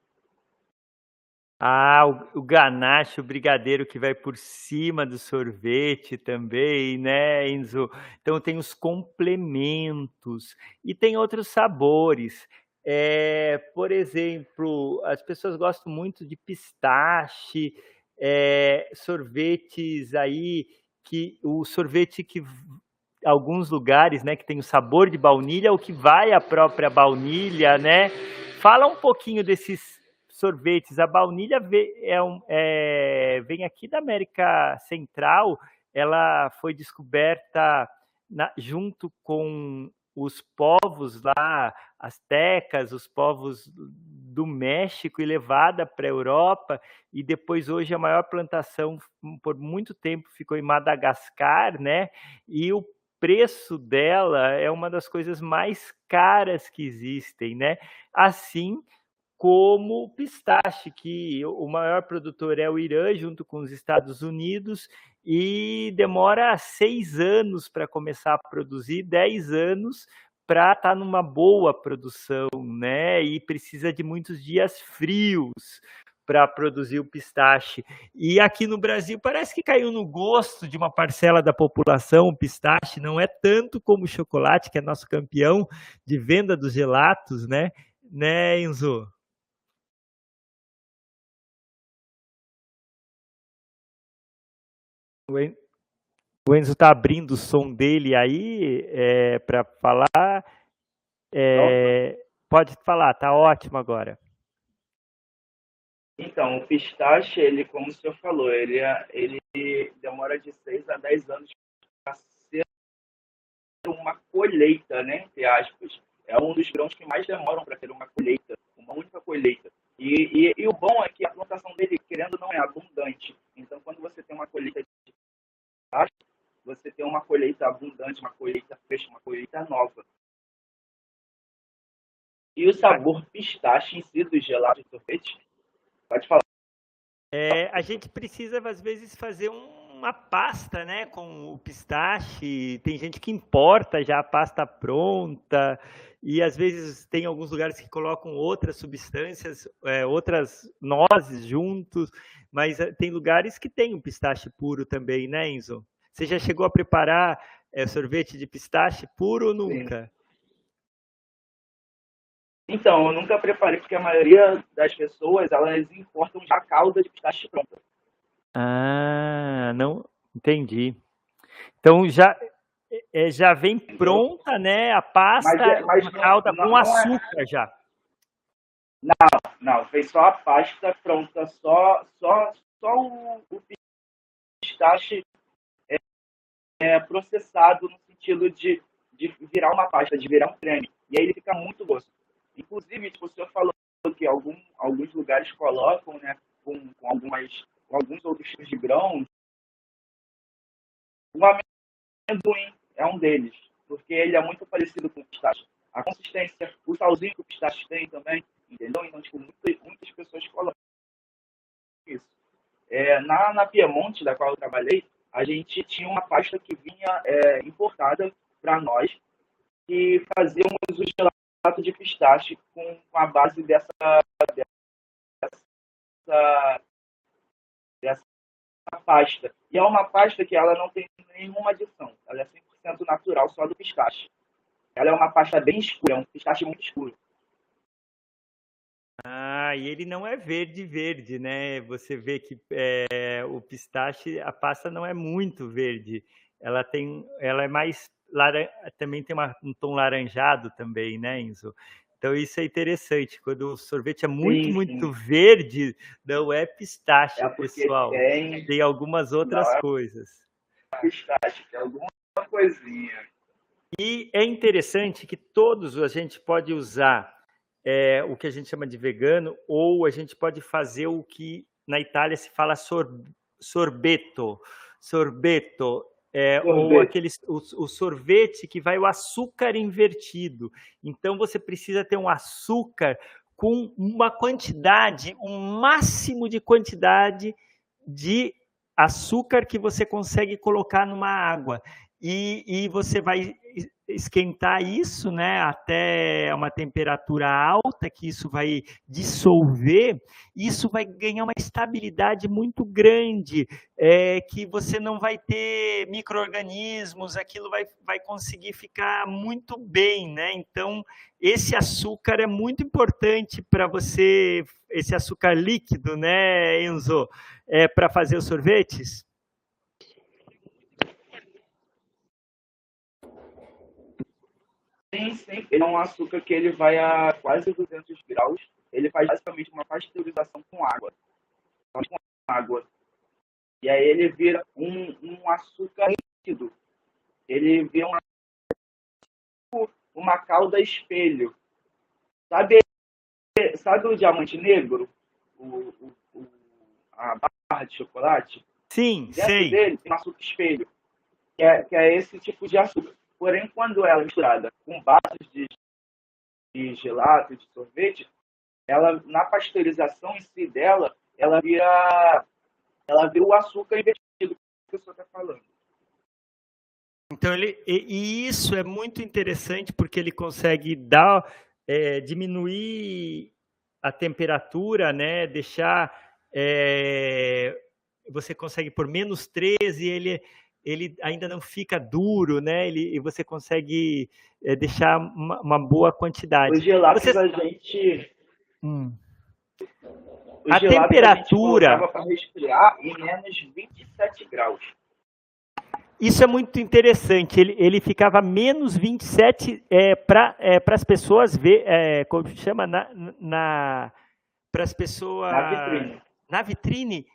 Ah, o, o ganache, o brigadeiro que vai por cima do sorvete também, né, Enzo? Então tem os complementos e tem outros sabores. É, por exemplo, as pessoas gostam muito de pistache, é, sorvetes aí que o sorvete que alguns lugares, né, que tem o sabor de baunilha ou que vai a própria baunilha, né? Fala um pouquinho desses sorvetes. A baunilha é um, é, vem aqui da América Central. Ela foi descoberta na, junto com os povos lá, astecas, os povos do México e levada para a Europa, e depois hoje a maior plantação por muito tempo ficou em Madagascar, né? E o preço dela é uma das coisas mais caras que existem, né? Assim como o pistache, que o maior produtor é o Irã, junto com os Estados Unidos, e demora seis anos para começar a produzir, dez anos para estar tá numa boa produção, né? E precisa de muitos dias frios para produzir o pistache. E aqui no Brasil parece que caiu no gosto de uma parcela da população o pistache, não é tanto como o chocolate, que é nosso campeão de venda dos gelatos, né? Né, Enzo? O Enzo está abrindo o som dele aí é, para falar. É, pode falar, tá ótimo agora. Então, o pistache, ele, como o senhor falou, ele, ele demora de 6 a 10 anos para ser uma colheita, né? Entre aspas. É um dos grãos que mais demoram para ter uma colheita, uma única colheita. E, e, e, o bom é que a plantação dele, querendo não é abundante. Então, quando você tem uma colheita de pistache, você tem uma colheita abundante, uma colheita fresca, uma colheita nova. E o sabor pistache em si do gelado de sorvete, pode falar. É, a gente precisa, às vezes, fazer uma pasta né, com o pistache. Tem gente que importa já a pasta pronta. E às vezes tem alguns lugares que colocam outras substâncias, é, outras nozes juntos, mas é, tem lugares que tem o pistache puro também, né, Enzo? Você já chegou a preparar é, sorvete de pistache puro ou nunca? Sim. Então, eu nunca preparei, porque a maioria das pessoas, elas importam já a calda de pistache pronta. Ah, não entendi. Então, já, é, já vem pronta, né, a pasta, mas, mas a calda não, com não é açúcar é... já. Não, não, vem só a pasta pronta, só, só, só o, o pistache é, processado no sentido de, de virar uma pasta, de virar um creme. E aí ele fica muito gosto. Inclusive, tipo, o senhor falou que algum, alguns lugares colocam, né, com, com, algumas, com alguns outros tipos de grãos. O amendoim é um deles, porque ele é muito parecido com o pistache. A consistência, o salzinho que o pistache tem também, entendeu? Então, tipo, muitas, muitas pessoas colocam isso. É, na, na Piemonte, da qual eu trabalhei, a gente tinha uma pasta que vinha é, importada para nós e fazíamos o gelato de pistache com a base dessa, dessa, dessa pasta. E é uma pasta que ela não tem nenhuma adição. Ela é 100% natural, só do pistache. Ela é uma pasta bem escura, é um pistache muito escuro. Ah, e ele não é verde verde, né? Você vê que é, o pistache, a pasta não é muito verde. Ela tem, ela é mais também tem uma, um tom laranjado também, né, Enzo? Então isso é interessante. Quando o sorvete é muito, sim, muito sim. verde, não é pistache, é pessoal. Tem... tem... algumas outras não, é coisas. Pistache, tem alguma coisinha. E é interessante que todos a gente pode usar é, o que a gente chama de vegano, ou a gente pode fazer o que na Itália se fala sor, sorbeto. Sorbeto é, ou aquele, o, o, sorvete que vai o açúcar invertido. Então você precisa ter um açúcar com uma quantidade, um máximo de quantidade de açúcar que você consegue colocar numa água. E, e você vai esquentar isso né, até uma temperatura alta, que isso vai dissolver, isso vai ganhar uma estabilidade muito grande, é, que você não vai ter micro-organismos, aquilo vai, vai conseguir ficar muito bem. Né? Então, esse açúcar é muito importante para você, esse açúcar líquido, né, Enzo, é, para fazer os sorvetes? Sim, sim. Ele é um açúcar que ele vai a quase 200 graus. Ele faz basicamente uma pasteurização com água. Com água. E aí ele vira um, um açúcar líquido. Ele vira uma, uma calda espelho. Sabe, sabe o diamante negro? O, o, o a barra de chocolate? Sim, Dentro sei. dele tem um açúcar espelho. Que é, que é esse tipo de açúcar. Porém, quando ela é misturada com bases de, de gelato, de sorvete, ela na pasteurização em si dela, ela vira, ela vira o açúcar invertido que a pessoa está falando. Então ele e, isso é muito interessante porque ele consegue dar é, diminuir a temperatura, né? Deixar é, você consegue por menos 13, ele ele ainda não fica duro, né? Ele, e você consegue é, deixar uma, uma, boa quantidade. Os gelados você... a gente. Hum. a temperatura. para resfriar em menos 27 graus. Isso é muito interessante. Ele, ele ficava menos 27 é, para é, as pessoas ver, é, como chama, na, na para as pessoas. Na vitrine. Na vitrine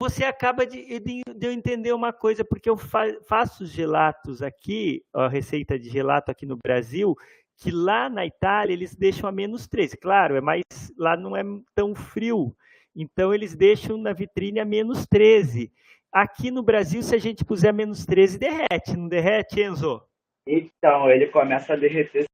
você acaba de, de, de, eu entender uma coisa, porque eu fa, faço gelatos aqui, a receita de gelato aqui no Brasil, que lá na Itália eles deixam a menos 13. Claro, é mais, lá não é tão frio. Então eles deixam na vitrine a menos 13. Aqui no Brasil, se a gente puser a menos 13, derrete, não derrete, Enzo? Então, ele começa a derreter.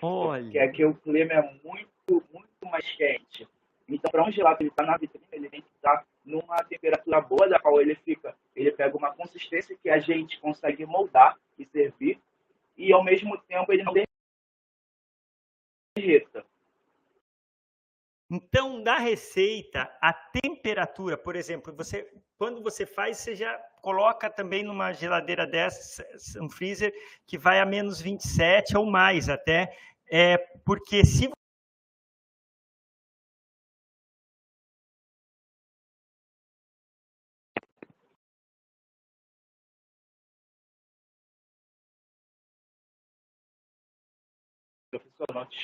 Olha. Porque aqui o clima é muito, muito mais quente. Então, para um gelato ele está na vitrine, ele tem que estar tá numa temperatura boa, da qual ele fica. Ele pega uma consistência que a gente consegue moldar e servir, e ao mesmo tempo ele não derreta. Então, na receita, a temperatura, por exemplo, você quando você faz, você já coloca também numa geladeira dessa, um freezer que vai a menos 27 ou mais até, é, porque se professor, não te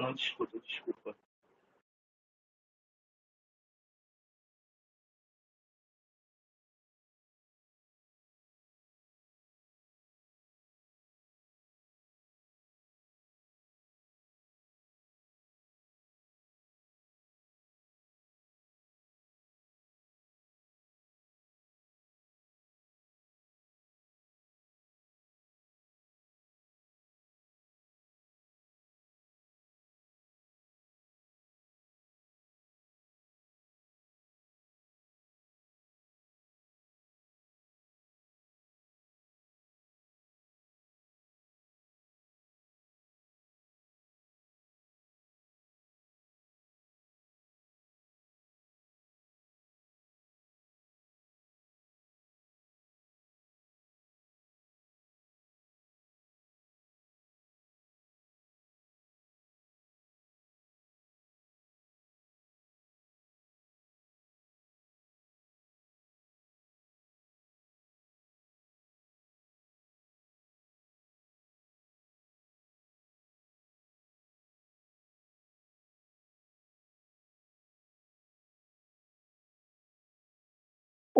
não te escuto, desculpa.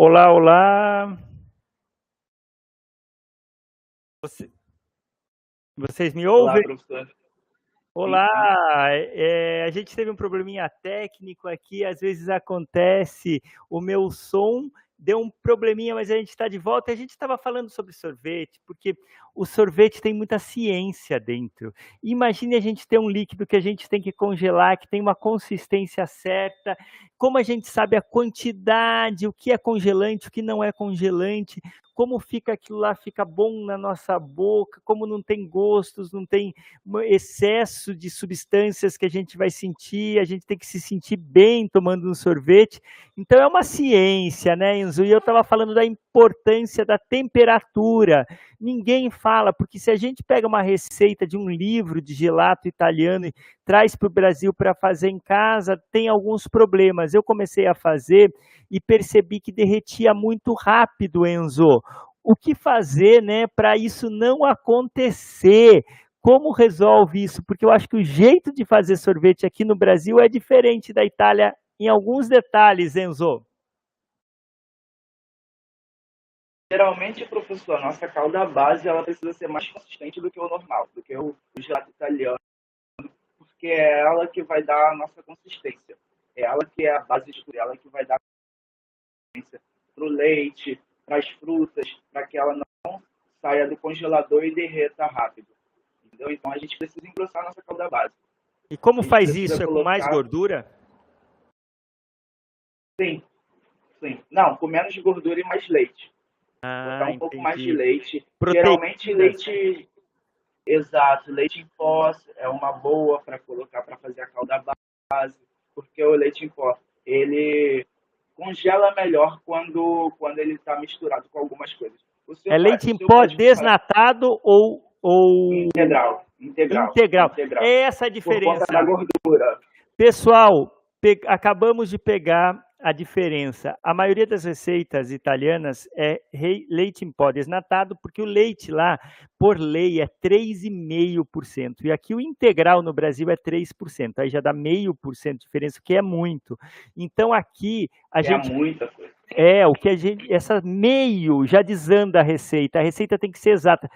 Olá, olá. Você, vocês me ouvem? Olá, professor. Olá, é, a gente teve um probleminha técnico aqui, às vezes acontece, o meu som deu um probleminha, mas a gente está de volta. A gente estava falando sobre sorvete, porque o sorvete tem muita ciência dentro. Imagine a gente ter um líquido que a gente tem que congelar, que tem uma consistência certa, como a gente sabe a quantidade, o que é congelante, o que não é congelante, como fica aquilo lá, fica bom na nossa boca, como não tem gostos, não tem excesso de substâncias que a gente vai sentir, a gente tem que se sentir bem tomando um sorvete. Então é uma ciência, né, Enzo? E eu estava falando da importância da temperatura. Ninguém fala, porque se a gente pega uma receita de um livro de gelato italiano e traz para o Brasil para fazer em casa, tem alguns problemas. Eu comecei a fazer e percebi que derretia muito rápido, Enzo. O que fazer, né, para isso não acontecer? Como resolve isso? Porque eu acho que o jeito de fazer sorvete aqui no Brasil é diferente da Itália em alguns detalhes, Enzo. Geralmente, professor, a nossa calda base ela precisa ser mais consistente do que o normal, do que o, gelato italiano, porque é ela que vai dar a nossa consistência. É ela que é a base de tudo, é ela que vai dar para o leite, para as frutas, para que ela não saia do congelador e derreta rápido. Entendeu? Então a gente precisa engrossar a nossa calda base. E como faz isso? É com mais gordura? Sim, sim. Não, com menos gordura e mais leite. Ah, um entendi. pouco mais de leite. Proteína. Geralmente leite. Exato, leite em pó é uma boa para colocar para fazer a calda base, porque o leite em pó ele congela melhor quando, quando ele está misturado com algumas coisas. É leite em pó desnatado ou, ou... Integral, integral. Integral. Integral. É essa a diferença. Por conta da gordura. Pessoal, acabamos de pegar a diferença. A maioria das receitas italianas é leite em pó desnatado, porque o leite lá, por lei, é 3,5%. E aqui o integral no Brasil é 3%. Aí já dá meio por cento de diferença, que é muito. Então aqui a é gente. muita coisa. É, o que a gente. Essa meio já desanda a receita. A receita tem que ser exata.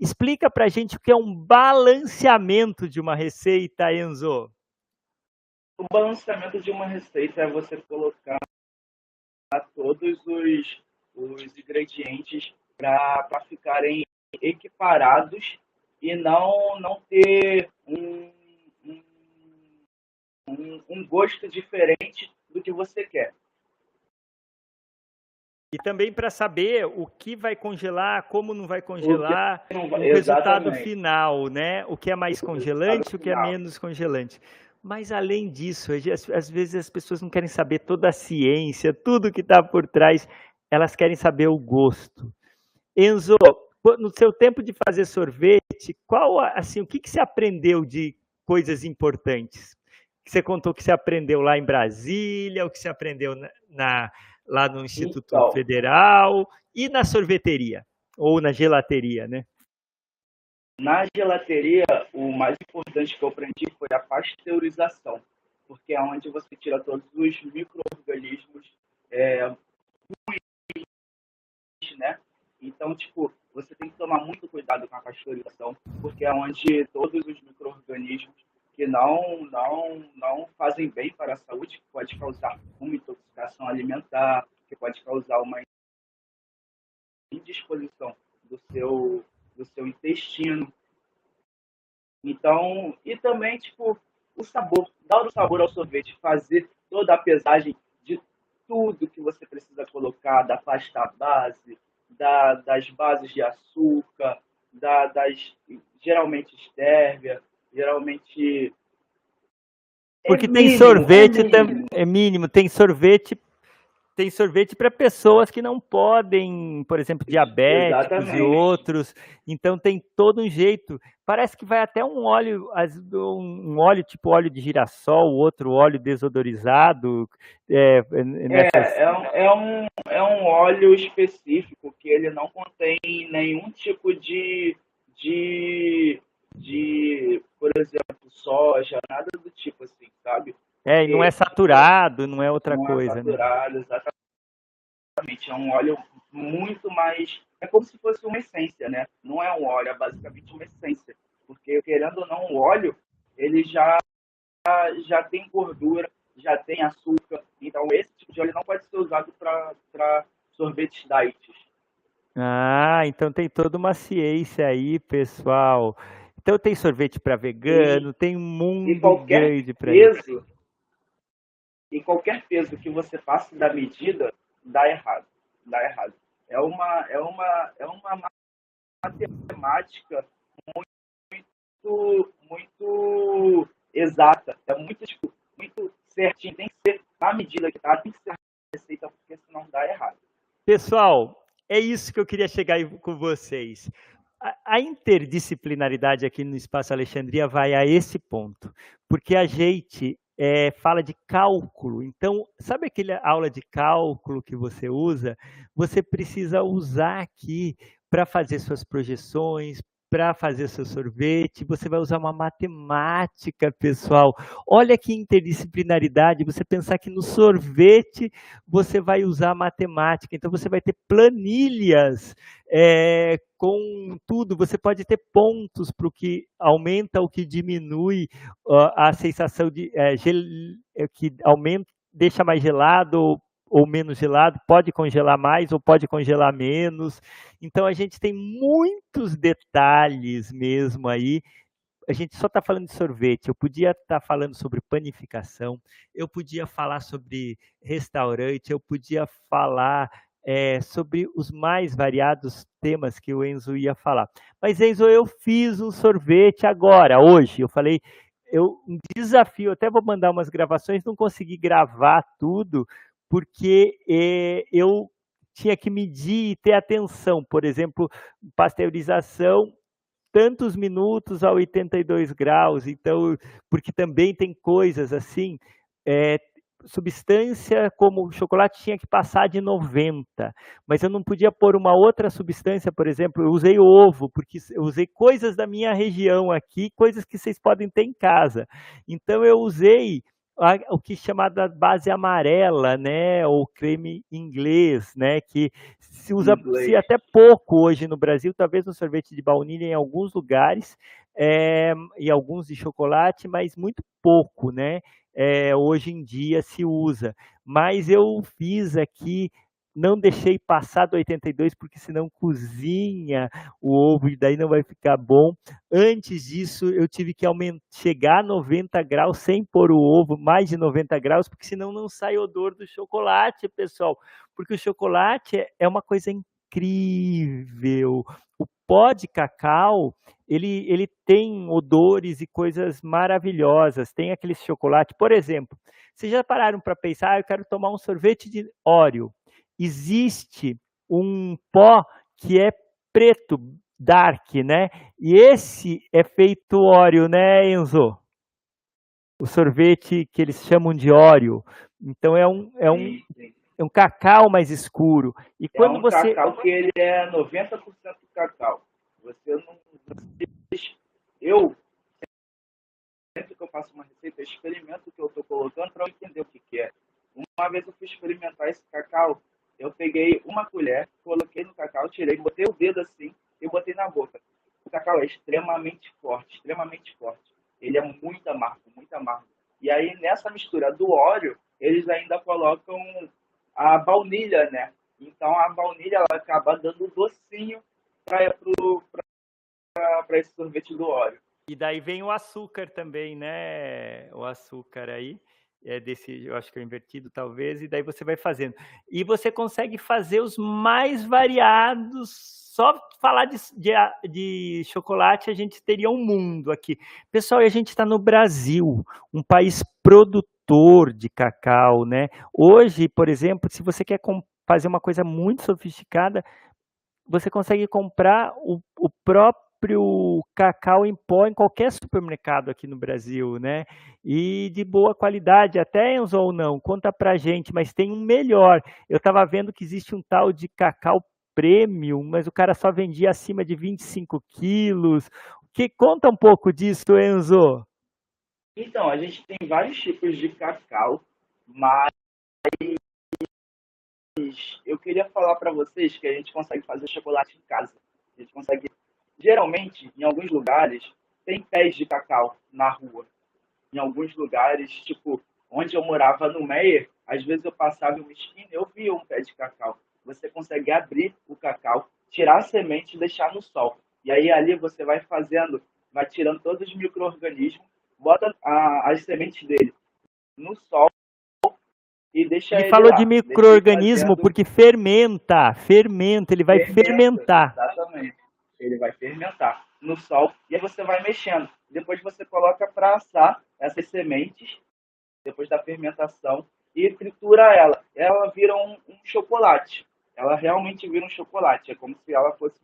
Explica pra gente o que é um balanceamento de uma receita, Enzo. O balanceamento de uma receita é você colocar todos os, os ingredientes para ficarem equiparados e não, não ter um, um, um gosto diferente do que você quer. E também para saber o que vai congelar, como não vai congelar, o, vai, o resultado final, né? O que é mais o congelante, o que é menos congelante. Mas além disso, às vezes as pessoas não querem saber toda a ciência, tudo que está por trás, elas querem saber o gosto. Enzo, no seu tempo de fazer sorvete, qual assim, o que, que você aprendeu de coisas importantes? Que você contou que você aprendeu lá em Brasília, o que você aprendeu na, na lá no Instituto então, Federal e na sorveteria ou na gelateria, né? Na gelateria, o mais importante que eu aprendi foi a pasteurização, porque é onde você tira todos os micro-organismos é, ruins, né? Então, tipo, você tem que tomar muito cuidado com a pasteurização, porque é onde todos os micro-organismos que não, não, não fazem bem para a saúde, que pode causar uma intoxicação alimentar, que pode causar uma indisposição do seu, do seu intestino. Então, e também, tipo, o sabor, dar o sabor ao sorvete, fazer toda a pesagem de tudo que você precisa colocar, da pasta base, da, das bases de açúcar, da, das geralmente estérvia, geralmente. Porque é tem mínimo, sorvete, é mínimo. é mínimo, tem sorvete tem sorvete para pessoas que não podem, por exemplo, diabéticos Exatamente. e outros. Então tem todo um jeito. Parece que vai até um óleo, um óleo tipo óleo de girassol, outro óleo desodorizado. É, nessas... é, é, um, é, um, é um óleo específico que ele não contém nenhum tipo de, de, de por exemplo, soja, nada do tipo assim, sabe? É, e não é saturado, não é outra não é coisa. É saturado, né? exatamente. É um óleo muito mais. É como se fosse uma essência, né? Não é um óleo, é basicamente uma essência. Porque, querendo ou não, o óleo, ele já, já tem gordura, já tem açúcar. Então, esse tipo de óleo não pode ser usado para sorvetes diet. Ah, então tem toda uma ciência aí, pessoal. Então tem sorvete para vegano, tem um mundo grande para isso e qualquer peso que você passe da medida dá errado, dá errado. É uma é uma é uma matemática muito muito exata, é muito tipo, muito certinho, tem que ser na medida que tá, tem que ser a receita porque senão dá errado. Pessoal, é isso que eu queria chegar com vocês. A interdisciplinaridade aqui no Espaço Alexandria vai a esse ponto, porque a gente é, fala de cálculo. Então, sabe aquela aula de cálculo que você usa? Você precisa usar aqui para fazer suas projeções, para fazer seu sorvete, você vai usar uma matemática, pessoal. Olha que interdisciplinaridade, você pensar que no sorvete você vai usar matemática. Então você vai ter planilhas é, com tudo. Você pode ter pontos para o que aumenta, o que diminui a sensação de é, gel, é, que aumenta, deixa mais gelado ou menos gelado, pode congelar mais ou pode congelar menos. Então a gente tem muitos detalhes mesmo aí. A gente só está falando de sorvete. Eu podia estar tá falando sobre panificação, eu podia falar sobre restaurante, eu podia falar é, sobre os mais variados temas que o Enzo ia falar. Mas Enzo, eu fiz um sorvete agora, hoje. Eu falei, eu um desafio. Até vou mandar umas gravações. Não consegui gravar tudo porque eh, eu tinha que medir e ter atenção. Por exemplo, pasteurização, tantos minutos a 82 graus. Então, porque também tem coisas assim, é, substância como o chocolate tinha que passar de 90, mas eu não podia pôr uma outra substância, por exemplo, eu usei ovo, porque eu usei coisas da minha região aqui, coisas que vocês podem ter em casa. Então eu usei o que chamada base amarela, né, ou creme inglês, né, que se usa se até pouco hoje no Brasil, talvez no sorvete de baunilha em alguns lugares, é, e alguns de chocolate, mas muito pouco, né, é, hoje em dia se usa. Mas eu fiz aqui não deixei passar do 82 porque senão cozinha o ovo e daí não vai ficar bom. Antes disso, eu tive que aumentar, chegar a 90 graus sem pôr o ovo, mais de 90 graus, porque senão não sai odor do chocolate, pessoal. Porque o chocolate é uma coisa incrível. O pó de cacau, ele, ele tem odores e coisas maravilhosas. Tem aquele chocolate, por exemplo, vocês já pararam para pensar, ah, eu quero tomar um sorvete de óleo existe um pó que é preto, dark, né? E esse é feito óleo, né, Enzo? O sorvete que eles chamam de óleo. Então é um, é um, é um cacau mais escuro. E quando é um você cacau que ele é 90% cacau. Você não você faço uma receita, eu experimento o que eu estou colocando para eu entender o que, que é. Uma vez eu fui experimentar esse cacau, eu peguei uma colher, coloquei no cacau, tirei, botei o dedo assim e botei na boca. O cacau é extremamente forte, extremamente forte. Ele é muito amargo, muito amargo. E aí, nessa mistura do óleo, eles ainda colocam a baunilha, né? Então, a baunilha ela acaba dando docinho para esse sorvete do óleo. E daí vem o açúcar também, né? O açúcar aí é desse, eu acho que é invertido talvez, e daí você vai fazendo. E você consegue fazer os mais variados. Só falar de, de, de chocolate, a gente teria um mundo aqui. Pessoal, e a gente está no Brasil, um país produtor de cacau, né? Hoje, por exemplo, se você quer fazer uma coisa muito sofisticada, você consegue comprar o, o próprio próprio cacau em pó em qualquer supermercado aqui no Brasil, né? E de boa qualidade, até Enzo ou não, conta pra gente, mas tem um melhor. Eu estava vendo que existe um tal de cacau premium, mas o cara só vendia acima de 25 quilos. Que conta um pouco disso, Enzo? Então, a gente tem vários tipos de cacau, mas eu queria falar para vocês que a gente consegue fazer chocolate em casa. A gente consegue Geralmente, em alguns lugares, tem pés de cacau na rua. Em alguns lugares, tipo, onde eu morava no Meier, às vezes eu passava uma esquina e eu via um pé de cacau. Você consegue abrir o cacau, tirar a semente e deixar no sol. E aí ali você vai fazendo, vai tirando todos os micro-organismos, bota a, as sementes dele no sol e deixa ele. ele falou lá. de micro-organismo porque fermenta, fermenta, ele vai fermenta, fermentar. Exatamente ele vai fermentar no sol e aí você vai mexendo. Depois você coloca para assar essas sementes, depois da fermentação, e tritura ela. Ela vira um, um chocolate. Ela realmente vira um chocolate. É como se ela fosse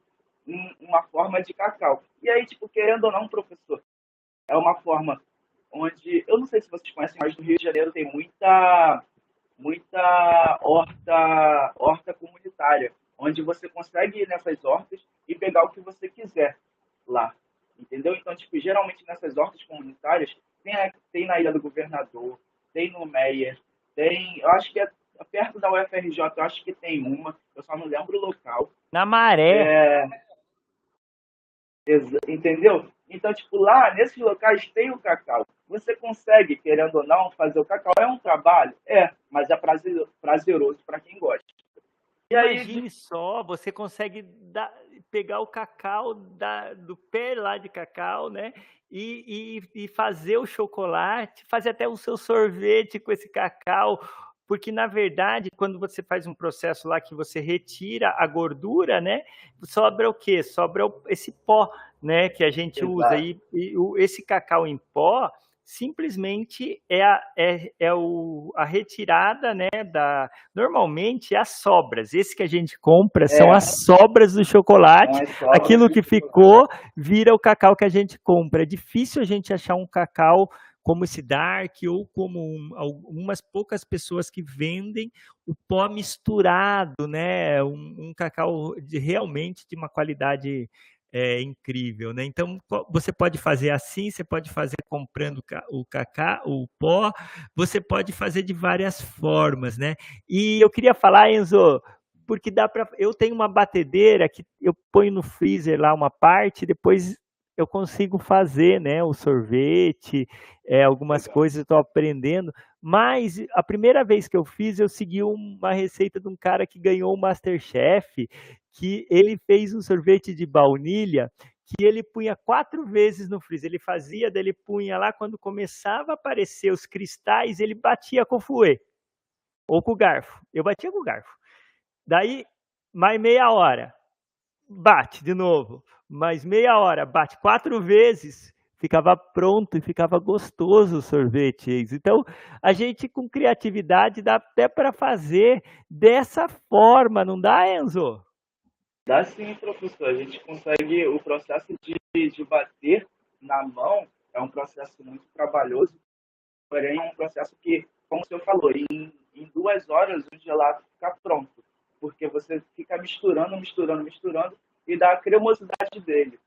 um, uma forma de cacau. E aí, tipo, querendo ou não, professor, é uma forma onde, eu não sei se vocês conhecem, mas no Rio de Janeiro tem muita muita horta, horta comunitária, onde você consegue ir nessas hortas e pegar o que você quiser lá. Entendeu? Então, tipo, geralmente nessas hortas comunitárias, tem, tem na Ilha do Governador, tem no Meier, tem, eu acho que é perto da UFRJ, eu acho que tem uma, eu só não lembro o local. Na Maré. É, entendeu? Então, tipo, lá nesses locais tem o cacau. Você consegue, querendo ou não, fazer o cacau. É um trabalho? É, mas é prazeroso para quem gosta. E aí, Imagine só, você consegue dar, pegar o cacau da, do pé lá de cacau, né? E, e, e, fazer o chocolate, fazer até o seu sorvete com esse cacau. Porque, na verdade, quando você faz um processo lá que você retira a gordura, né? Sobra o quê? Sobra esse pó, né? Que a gente Exato. usa. E, e esse cacau em pó, simplesmente é a, é, é o, a retirada né, da. Normalmente as sobras. Esse que a gente compra é. são as sobras do chocolate. Aquilo que ficou vira o cacau que a gente compra. É difícil a gente achar um cacau como esse Dark ou como um, algumas poucas pessoas que vendem o pó misturado, né? Um, um cacau de, realmente de uma qualidade é incrível, né? Então você pode fazer assim, você pode fazer comprando o cacá, o pó, você pode fazer de várias formas, né? E eu queria falar, Enzo, porque dá para eu tenho uma batedeira que eu ponho no freezer lá uma parte, depois eu consigo fazer, né, o sorvete, é, algumas Legal. coisas estou aprendendo. Mas a primeira vez que eu fiz, eu segui uma receita de um cara que ganhou o Masterchef, que ele fez um sorvete de baunilha que ele punha quatro vezes no freezer. Ele fazia, daí ele punha lá, quando começava a aparecer os cristais, ele batia com o fouet, ou com o garfo. Eu batia com o garfo. Daí, mais meia hora, bate de novo. Mais meia hora, bate quatro vezes, ficava pronto e ficava gostoso o sorvete. Então, a gente com criatividade dá até para fazer dessa forma, não dá, Enzo? Dá sim, professor. A gente consegue, o processo de, de bater na mão é um processo muito trabalhoso, porém é um processo que, como o senhor falou, em, em duas horas o gelato fica pronto, porque você fica misturando, misturando, misturando e dá a cremosidade dele.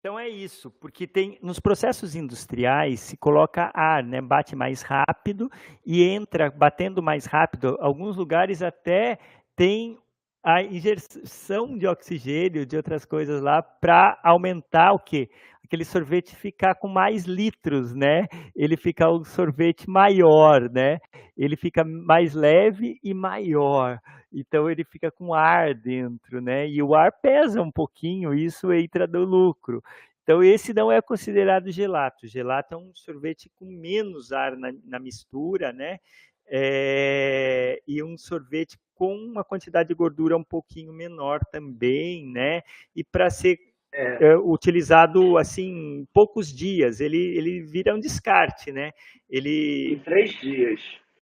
Então é isso, porque tem nos processos industriais se coloca ar, né? Bate mais rápido e entra batendo mais rápido. Alguns lugares até tem a injeção de oxigênio, de outras coisas lá, para aumentar o quê? Aquele sorvete ficar com mais litros, né? Ele fica um sorvete maior, né? Ele fica mais leve e maior. Então ele fica com ar dentro, né? E o ar pesa um pouquinho, isso entra no lucro. Então esse não é considerado gelato. Gelato é um sorvete com menos ar na, na mistura, né? É, e um sorvete com uma quantidade de gordura um pouquinho menor também, né? E para ser é. É, utilizado assim poucos dias, ele, ele vira um descarte, né? Ele em três dias,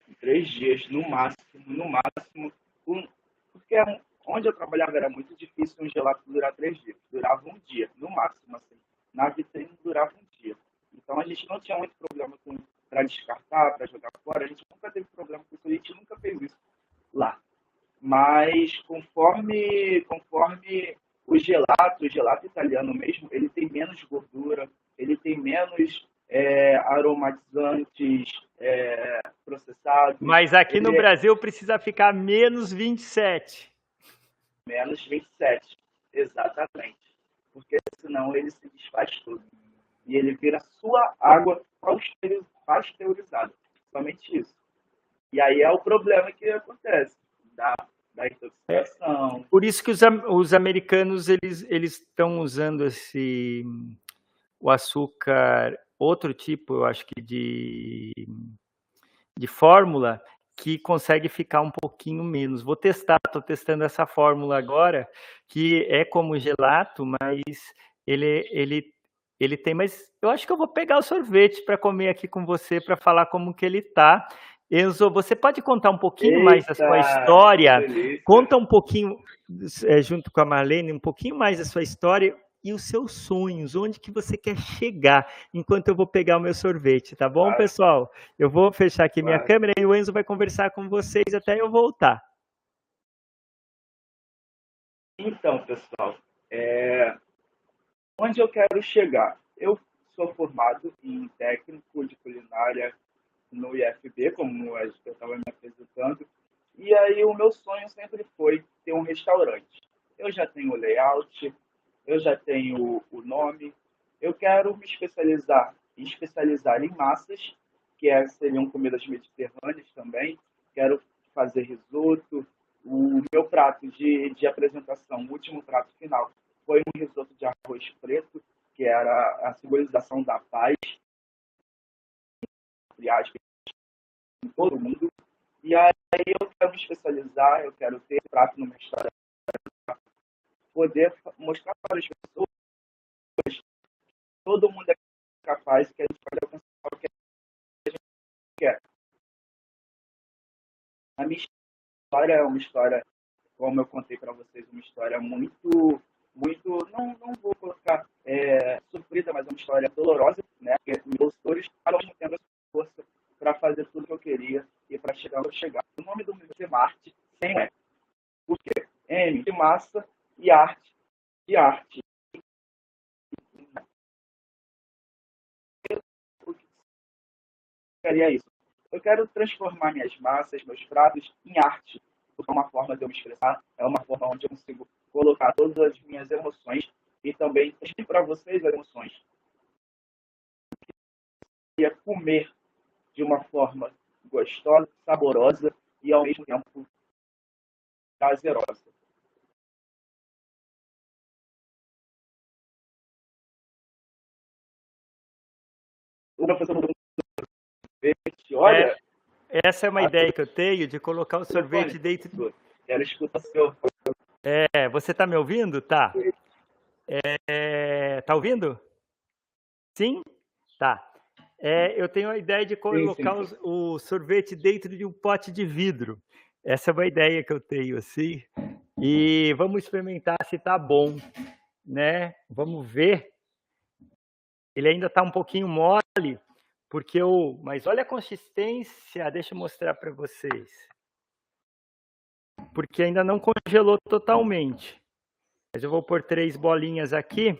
em três dias no máximo, no máximo, um, porque é onde eu trabalhava era muito difícil um gelato durar três dias, durava um dia no máximo, assim. Na vitrine durava um dia. Então a gente não tinha muito problema para descartar, para jogar fora. A gente nunca teve problema com isso, a gente nunca fez isso lá. Mas conforme, conforme o gelato, o gelato italiano mesmo, ele tem menos gordura, ele tem menos é, aromatizantes é, processados. Mas aqui no é... Brasil precisa ficar menos 27. Menos 27, exatamente. Porque senão ele se desfaz tudo. E ele vira sua água pasteurizada. Somente isso. E aí é o problema que acontece da, da. É, por isso que os, os americanos eles eles estão usando esse o açúcar outro tipo, eu acho que de de fórmula que consegue ficar um pouquinho menos. Vou testar, estou testando essa fórmula agora, que é como gelato, mas ele, ele, ele tem, mas eu acho que eu vou pegar o sorvete para comer aqui com você para falar como que ele tá. Enzo, você pode contar um pouquinho Eita, mais da sua história? Conta um pouquinho, é, junto com a Marlene, um pouquinho mais da sua história e os seus sonhos, onde que você quer chegar, enquanto eu vou pegar o meu sorvete, tá bom, pessoal? Eu vou fechar aqui minha câmera e o Enzo vai conversar com vocês até eu voltar. Então, pessoal, é... onde eu quero chegar? Eu sou formado em técnico de culinária no IFB, como eu estava me apresentando. E aí o meu sonho sempre foi ter um restaurante. Eu já tenho o layout, eu já tenho o nome. Eu quero me especializar, especializar em massas, que é, seriam comidas mediterrâneas também. Quero fazer risoto. O meu prato de, de apresentação, o último prato final, foi um risoto de arroz preto, que era a simbolização da paz em todo mundo. E aí eu quero me especializar, eu quero ter prato no meu restaurante, poder mostrar para as pessoas que todo mundo é capaz, que a gente pode alcançar o que a gente quer. A minha história é uma história, como eu contei para vocês, uma história muito, muito, não, não vou colocar é, sofrida, mas é uma história dolorosa, né? Porque meus dores, ao mesmo tempo, força para fazer tudo que eu queria e para chegar onde eu chegar. O nome do museu é Marte sem é. Por quê? M de massa e arte de arte. Eu queria isso. Eu quero transformar minhas massas, meus pratos, em arte. Porque é uma forma de eu me expressar, é uma forma onde eu consigo colocar todas as minhas emoções e também para vocês as emoções. Eu queria comer de uma forma gostosa, saborosa e ao mesmo tempo prazerosa. O professor sorvete, olha. É, essa é uma ideia que eu tenho de colocar o sorvete dentro. Quero escutar seu. É, você está me ouvindo? Tá. É, tá ouvindo? Sim? Tá. É, eu tenho a ideia de colocar sim, sim. O, o, sorvete dentro de um pote de vidro. Essa é uma ideia que eu tenho, assim. E vamos experimentar se está bom, né? Vamos ver. Ele ainda está um pouquinho mole, porque eu. Mas olha a consistência. Deixa eu mostrar para vocês. Porque ainda não congelou totalmente. Mas eu vou pôr três bolinhas aqui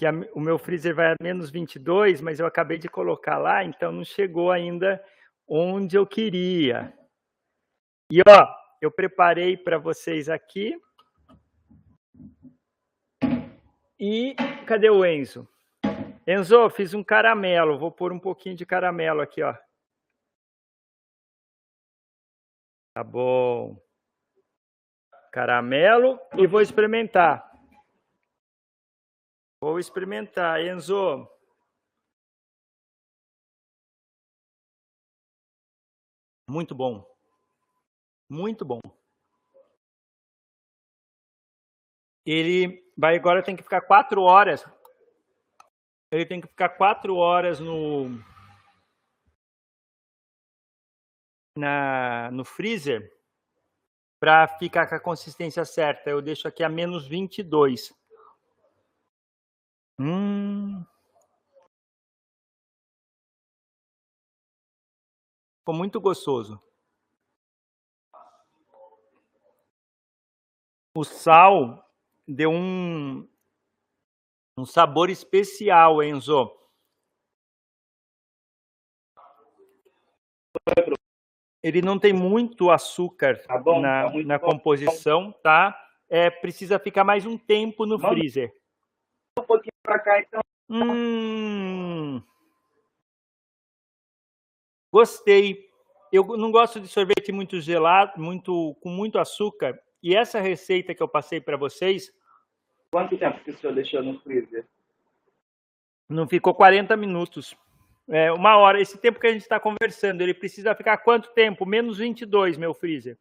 que a, o meu freezer vai a menos 22, mas eu acabei de colocar lá, então não chegou ainda onde eu queria. E ó, eu preparei para vocês aqui. E cadê o Enzo? Enzo, fiz um caramelo. Vou pôr um pouquinho de caramelo aqui, ó. Tá bom. Caramelo e vou experimentar. Vou experimentar, Enzo. Muito bom. Muito bom. Ele vai agora tem que ficar quatro horas. Ele tem que ficar quatro horas no na no freezer para ficar com a consistência certa. Eu deixo aqui a menos 22. Hum. Ficou muito gostoso. O sal deu um, um sabor especial, Enzo. Ele não tem muito açúcar tá bom, na, tá na composição, tá? É, precisa ficar mais um tempo no Vamos freezer um pouquinho para cá, então. Hum. Gostei. Eu não gosto de sorvete muito gelado, muito com muito açúcar. E essa receita que eu passei para vocês. Quanto tempo que o senhor deixou no freezer? Não ficou 40 minutos. É, uma hora. Esse tempo que a gente está conversando, ele precisa ficar quanto tempo? Menos 22, meu freezer.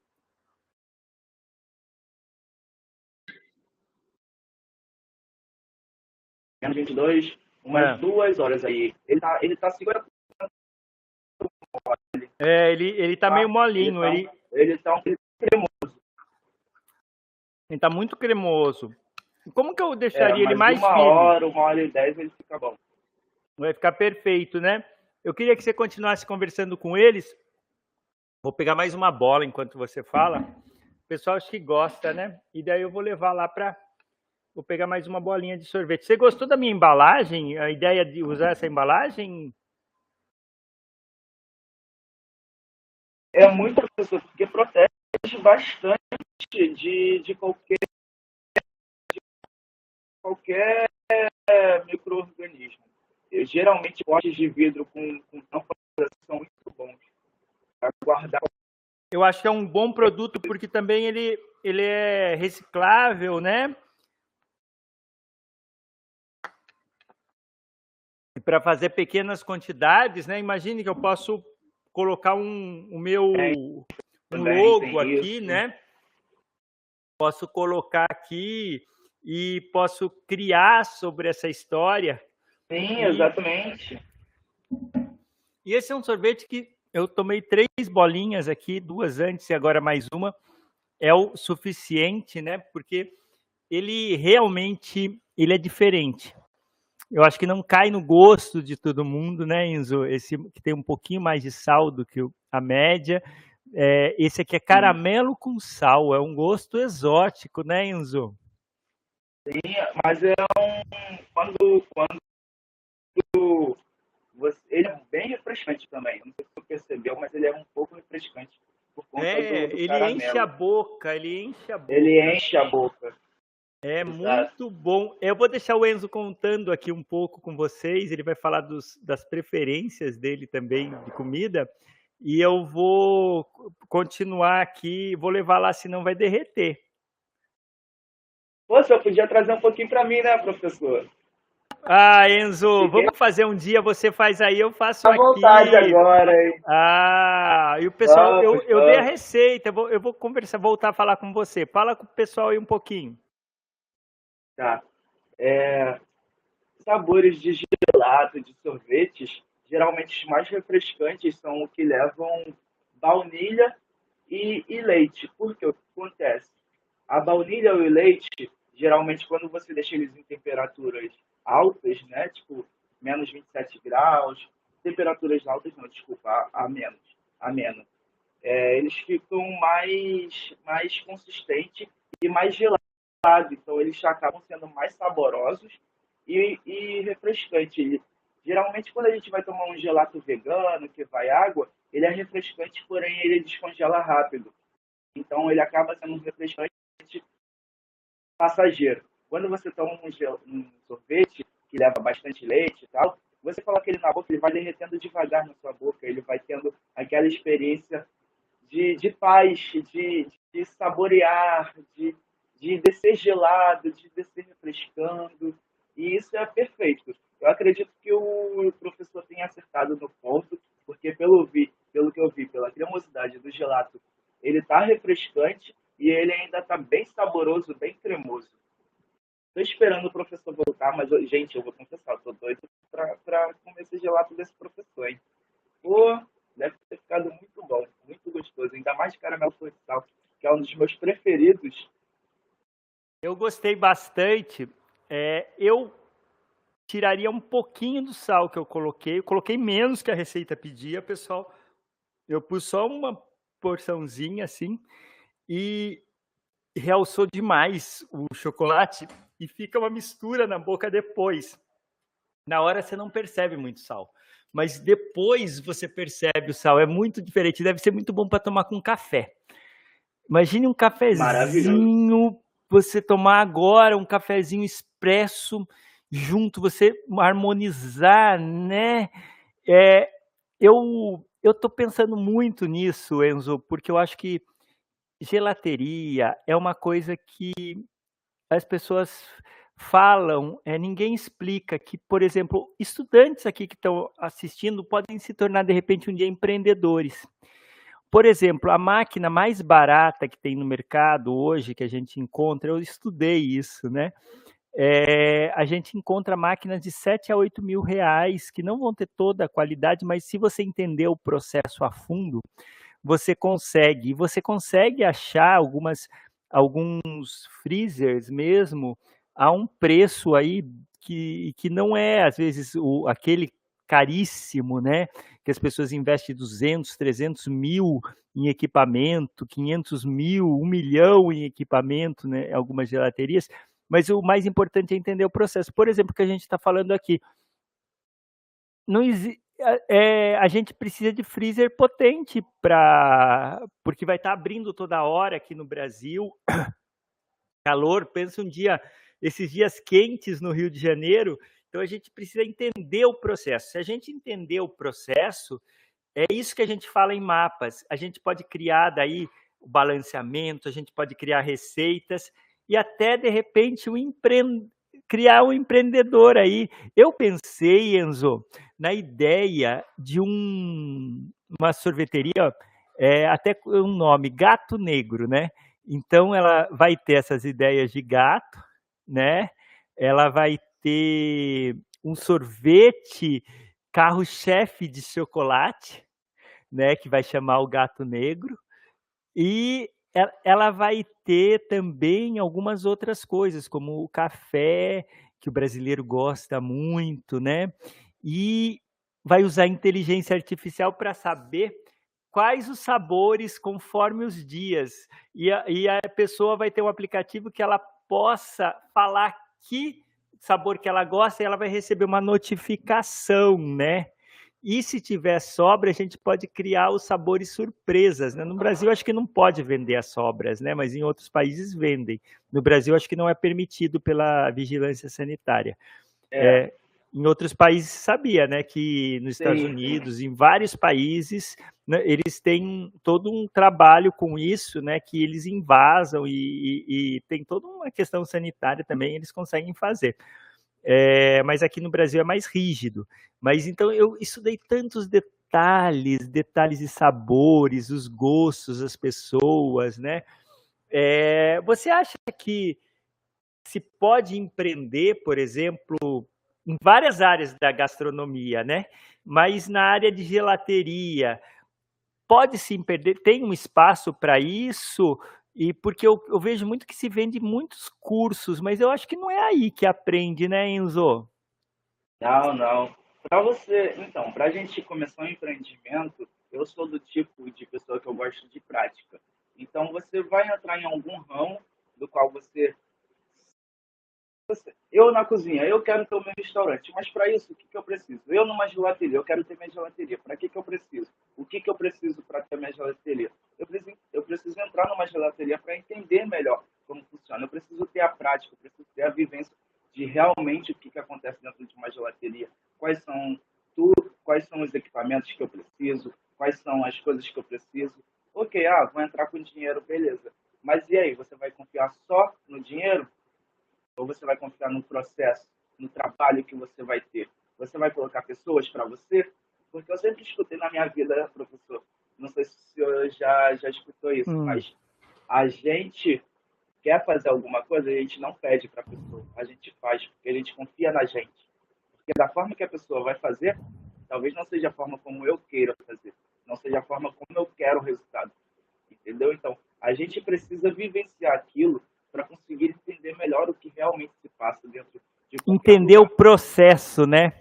Menos 22, umas é. duas horas aí. Ele tá, ele tá segurando. É, ele, ele tá, tá meio molinho. Ele tá, ele, ele tá um cremoso. Ele tá muito cremoso. Como que eu deixaria é, ele mais uma firme? Uma hora, uma hora e dez ele fica bom. Vai ficar perfeito, né? Eu queria que você continuasse conversando com eles. Vou pegar mais uma bola enquanto você fala. O pessoal acho que gosta, né? E daí eu vou levar lá para Vou pegar mais uma bolinha de sorvete. Você gostou da minha embalagem? A ideia de usar essa embalagem? É muito porque protege bastante de, de qualquer de qualquer microorganismo. Eu, geralmente potes de vidro com, com são muito bons para guardar. Eu acho que é um bom produto porque também ele, ele é reciclável, né? Para fazer pequenas quantidades, né? Imagine que eu posso colocar um, o meu é, um logo aqui, isso. né? Posso colocar aqui e posso criar sobre essa história. Sim, exatamente. E esse é um sorvete que eu tomei três bolinhas aqui, duas antes e agora mais uma. É o suficiente, né? Porque ele realmente ele é diferente eu acho que não cai no gosto de todo mundo, né, Enzo? Esse que tem um pouquinho mais de sal do que a média. É, esse aqui é caramelo com sal, é um gosto exótico, né, Enzo? Sim, mas é um. Quando. quando você, ele é bem refrescante também. Não sei se você percebeu, mas ele é um pouco refrescante. É, do, do ele caramelo. enche a boca, ele enche a boca. Ele enche a boca. É muito bom. Eu vou deixar o Enzo contando aqui um pouco com vocês. Ele vai falar dos, das preferências dele também de comida. E eu vou continuar aqui. Vou levar lá, senão vai derreter. Pô, você podia trazer um pouquinho para mim, né, professor? Ah, Enzo, vamos fazer um dia, você faz aí, eu faço à aqui. vontade agora, hein? Ah, e o pessoal, vamos, eu, eu dei a receita, eu vou, eu vou conversar, voltar a falar com você. Fala com o pessoal aí um pouquinho. Tá. É, sabores de gelato, de sorvetes, geralmente os mais refrescantes são o que levam baunilha e, e leite. Por que o que acontece? A baunilha e o leite, geralmente quando você deixa eles em temperaturas altas, né, tipo menos 27 graus, temperaturas altas não, desculpa, a, a menos, a menos, é, eles ficam mais, mais consistentes e mais gelados então eles acabam sendo mais saborosos e, e refrescante. Geralmente, quando a gente vai tomar um gelato vegano, que vai água, ele é refrescante, porém ele descongela rápido. Então, ele acaba sendo um refrescante passageiro. Quando você toma um, gel, um sorvete que leva bastante leite e tal, você coloca ele na boca, ele vai derretendo devagar na sua boca, ele vai tendo aquela experiência de, de paz, de, de saborear, de, de descer gelado, de descer refrescando. E isso é perfeito. Eu acredito que o professor tenha acertado no ponto, porque pelo, vi, pelo que eu vi, pela cremosidade do gelato, ele está refrescante e ele ainda está bem saboroso, bem cremoso. Estou esperando o professor voltar, mas, gente, eu vou confessar, estou doido para comer esse gelato desse professor, hein? Pô, deve ter ficado muito bom, muito gostoso, ainda mais caramelo florestal, que é um dos meus preferidos. Eu gostei bastante. É, eu tiraria um pouquinho do sal que eu coloquei. Eu coloquei menos que a receita pedia, pessoal. Eu pus só uma porçãozinha assim e realçou demais o chocolate e fica uma mistura na boca depois. Na hora você não percebe muito sal, mas depois você percebe o sal. É muito diferente. Deve ser muito bom para tomar com café. Imagine um cafezinho, você tomar agora um cafezinho expresso junto, você harmonizar, né? É, eu eu estou pensando muito nisso, Enzo, porque eu acho que gelateria é uma coisa que as pessoas falam, é, ninguém explica que, por exemplo, estudantes aqui que estão assistindo podem se tornar de repente um dia empreendedores. Por exemplo, a máquina mais barata que tem no mercado hoje, que a gente encontra, eu estudei isso, né? é, a gente encontra máquinas de 7 a 8 mil reais, que não vão ter toda a qualidade, mas se você entender o processo a fundo, você consegue. Você consegue achar algumas, alguns freezers mesmo a um preço aí que, que não é, às vezes, o, aquele caríssimo, né? Que as pessoas investem 200, 300 mil em equipamento, 500 mil, 1 milhão em equipamento, né? Algumas gelaterias mas o mais importante é entender o processo. Por exemplo, que a gente está falando aqui. Não é, a gente precisa de freezer potente para porque vai estar tá abrindo toda hora aqui no Brasil. Calor, pensa um dia, esses dias quentes no Rio de Janeiro, então a gente precisa entender o processo. Se a gente entender o processo, é isso que a gente fala em mapas. A gente pode criar daí o balanceamento, a gente pode criar receitas e até, de repente, empre... criar um empreendedor aí. Eu pensei, Enzo, na ideia de um, uma sorveteria, é, até um nome, Gato Negro, né? Então, ela vai ter essas ideias de gato, né? Ela vai ter um sorvete carro-chefe de chocolate, né? Que vai chamar o Gato Negro. E ela vai ter também algumas outras coisas, como o café, que o brasileiro gosta muito, né? E vai usar inteligência artificial para saber quais os sabores conforme os dias. E a, e a pessoa vai ter um aplicativo que ela possa falar que sabor que ela gosta e ela vai receber uma notificação, né? E se tiver sobra, a gente pode criar os sabores surpresas. Né? No Brasil, acho que não pode vender as sobras, né? mas em outros países vendem. No Brasil, acho que não é permitido pela vigilância sanitária. É. É, em outros países, sabia né, que nos Sim. Estados Unidos, em vários países, né, eles têm todo um trabalho com isso, né, que eles invasam e, e, e tem toda uma questão sanitária também, eles conseguem fazer. É, mas aqui no Brasil é mais rígido. Mas então eu estudei tantos detalhes, detalhes e sabores, os gostos das pessoas, né? É, você acha que se pode empreender, por exemplo, em várias áreas da gastronomia, né? Mas na área de gelateria, pode se empreender? Tem um espaço para isso? E porque eu, eu, vejo muito que se vende muitos cursos, mas eu acho que não é aí que aprende, né, Enzo? Não, não. Para você, então, para a gente começar um empreendimento, eu sou do tipo de pessoa que eu gosto de prática. Então, você vai entrar em algum ramo do qual você eu na cozinha, eu quero ter o meu restaurante, mas para isso, o que, que eu preciso? Eu numa gelateria, eu quero ter minha gelateria. Para que, que eu preciso? O que, que eu preciso para ter minha gelateria? Eu preciso, eu preciso entrar numa gelateria para entender melhor como funciona. Eu preciso ter a prática, eu preciso ter a vivência de realmente o que, que acontece dentro de uma gelateria. Quais são tudo, quais são os equipamentos que eu preciso, quais são as coisas que eu preciso. Ok, ah, vou entrar com dinheiro, beleza. Mas e aí, você vai confiar só no dinheiro? Ou você vai confiar no processo, no trabalho que você vai ter? Você vai colocar pessoas para você? Porque eu sempre escutei na minha vida, professor, não sei se o senhor já, já escutou isso, hum. mas a gente quer fazer alguma coisa, a gente não pede para a pessoa, a gente faz, porque a gente confia na gente. Porque da forma que a pessoa vai fazer, talvez não seja a forma como eu queira fazer, não seja a forma como eu quero o resultado. Entendeu? Então, a gente precisa vivenciar aquilo para conseguir entender melhor o que realmente se passa dentro de entender lugar. o processo, né?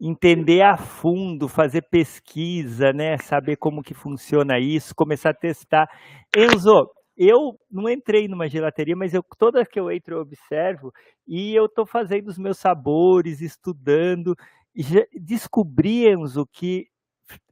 Entender a fundo, fazer pesquisa, né? Saber como que funciona isso, começar a testar. Enzo, eu não entrei numa gelateria, mas eu, toda que eu entro eu observo e eu estou fazendo os meus sabores, estudando. Descobri, Enzo, que,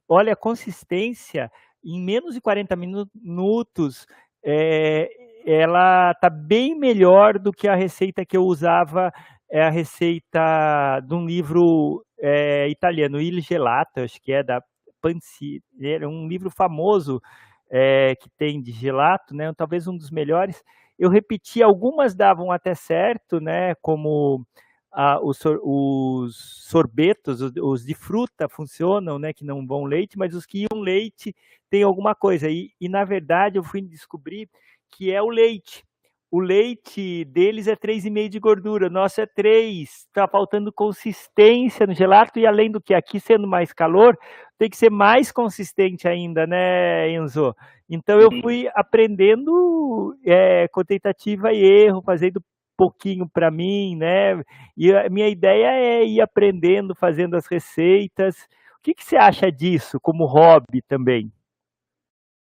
olha, a consistência, em menos de 40 minutos, é, ela está bem melhor do que a receita que eu usava, é a receita de um livro é, italiano, Il Gelato, acho que é da Pansi, era um livro famoso é, que tem de gelato, né? Talvez um dos melhores. Eu repeti, algumas davam até certo, né? Como ah, os, os, sorbetos, os, os, de fruta funcionam, né? Que não vão leite, mas os que iam leite tem alguma coisa. E, e na verdade eu fui descobrir que é o leite. O leite deles é 3,5 de gordura, nosso é 3. Está faltando consistência no gelato e além do que aqui sendo mais calor, tem que ser mais consistente ainda, né, Enzo? Então eu fui aprendendo é, com tentativa e erro, fazendo pouquinho para mim, né? E a minha ideia é ir aprendendo, fazendo as receitas. O que, que você acha disso como hobby também?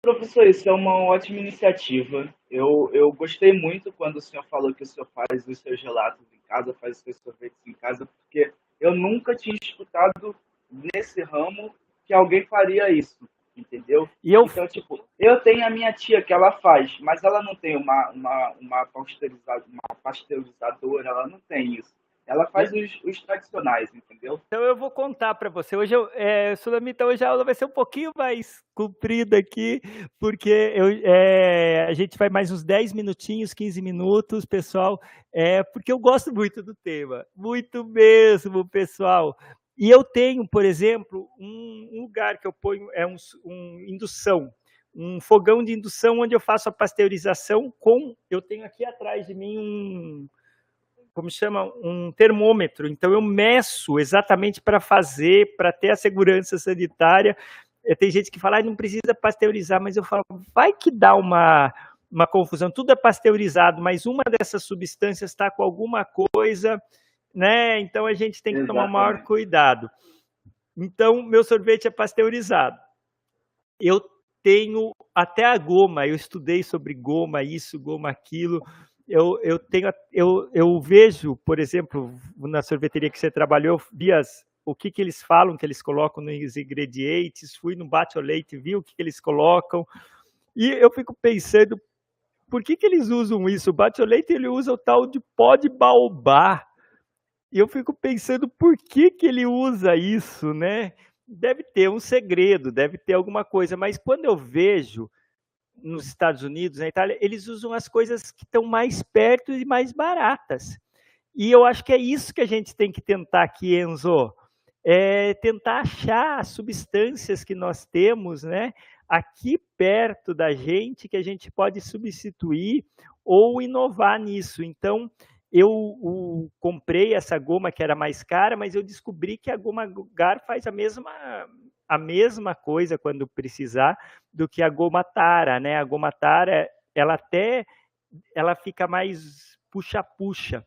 Professor, isso é uma ótima iniciativa. Eu, eu gostei muito quando o senhor falou que o senhor faz os seus gelatos em casa, faz os seus sorvetes em casa, porque eu nunca tinha escutado nesse ramo que alguém faria isso, entendeu? E eu... Então, tipo, eu tenho a minha tia que ela faz, mas ela não tem uma, uma, uma, pasteurizadora, uma pasteurizadora, ela não tem isso. Ela faz os, os, tradicionais, entendeu? Então eu vou contar para você. Hoje, eu, é, Sulamita, hoje a aula vai ser um pouquinho mais comprida aqui, porque eu, é, a gente vai mais uns 10 minutinhos, 15 minutos, pessoal, é, porque eu gosto muito do tema. Muito mesmo, pessoal. E eu tenho, por exemplo, um, um lugar que eu ponho, é um, um indução, um fogão de indução onde eu faço a pasteurização com, eu tenho aqui atrás de mim um, como chama, um termômetro. Então eu meço exatamente para fazer, para ter a segurança sanitária. Eh, tem gente que fala, ah, não precisa pasteurizar, mas eu falo, vai que dá uma, uma confusão. Tudo é pasteurizado, mas uma dessas substâncias está com alguma coisa, né? Então a gente tem que Exatamente. tomar maior cuidado. Então, meu sorvete é pasteurizado. Eu tenho até a goma, eu estudei sobre goma, isso, goma, aquilo eu, eu tenho eu, eu vejo, por exemplo, na sorveteria que você trabalhou, vi o que, que eles falam, que eles colocam nos ingredientes, fui no bate leite, vi o que, que eles colocam, e eu fico pensando, por que, que eles usam isso? O bate leite ele usa o tal de pó de baobá. E eu fico pensando por que, que ele usa isso, né? Deve ter um segredo, deve ter alguma coisa, mas quando eu vejo nos Estados Unidos, na Itália, eles usam as coisas que estão mais perto e mais baratas. E eu acho que é isso que a gente tem que tentar aqui, Enzo, é tentar achar as substâncias que nós temos, né, aqui perto da gente, que a gente pode substituir ou inovar nisso. Então, eu o, comprei essa goma que era mais cara, mas eu descobri que a goma Gar faz a mesma a mesma coisa quando precisar do que a goma tara, né? A goma tara, ela até ela fica mais puxa-puxa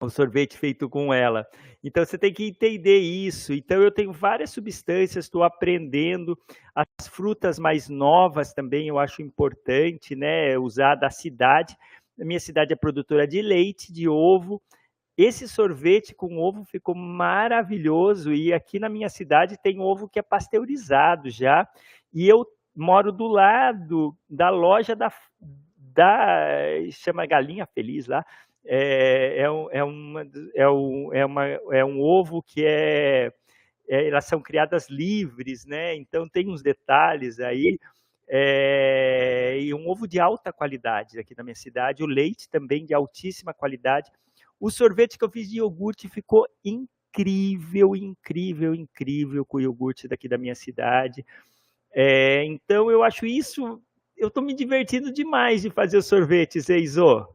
o sorvete feito com ela. Então você tem que entender isso. Então eu tenho várias substâncias, estou aprendendo. As frutas mais novas também eu acho importante, né? Usar da cidade. A minha cidade é produtora de leite, de ovo, esse sorvete com ovo ficou maravilhoso e aqui na minha cidade tem ovo que é pasteurizado já. E eu moro do lado da loja da, da chama Galinha Feliz lá. É, é, é, uma, é, um, é, uma, é um ovo que é, é, elas são criadas livres, né? Então tem uns detalhes aí. É, e um ovo de alta qualidade aqui na minha cidade, o leite também de altíssima qualidade. O sorvete que eu fiz de iogurte ficou incrível, incrível, incrível com o iogurte daqui da minha cidade. É, então eu acho isso, eu estou me divertindo demais de fazer o sorvete, Zeizo.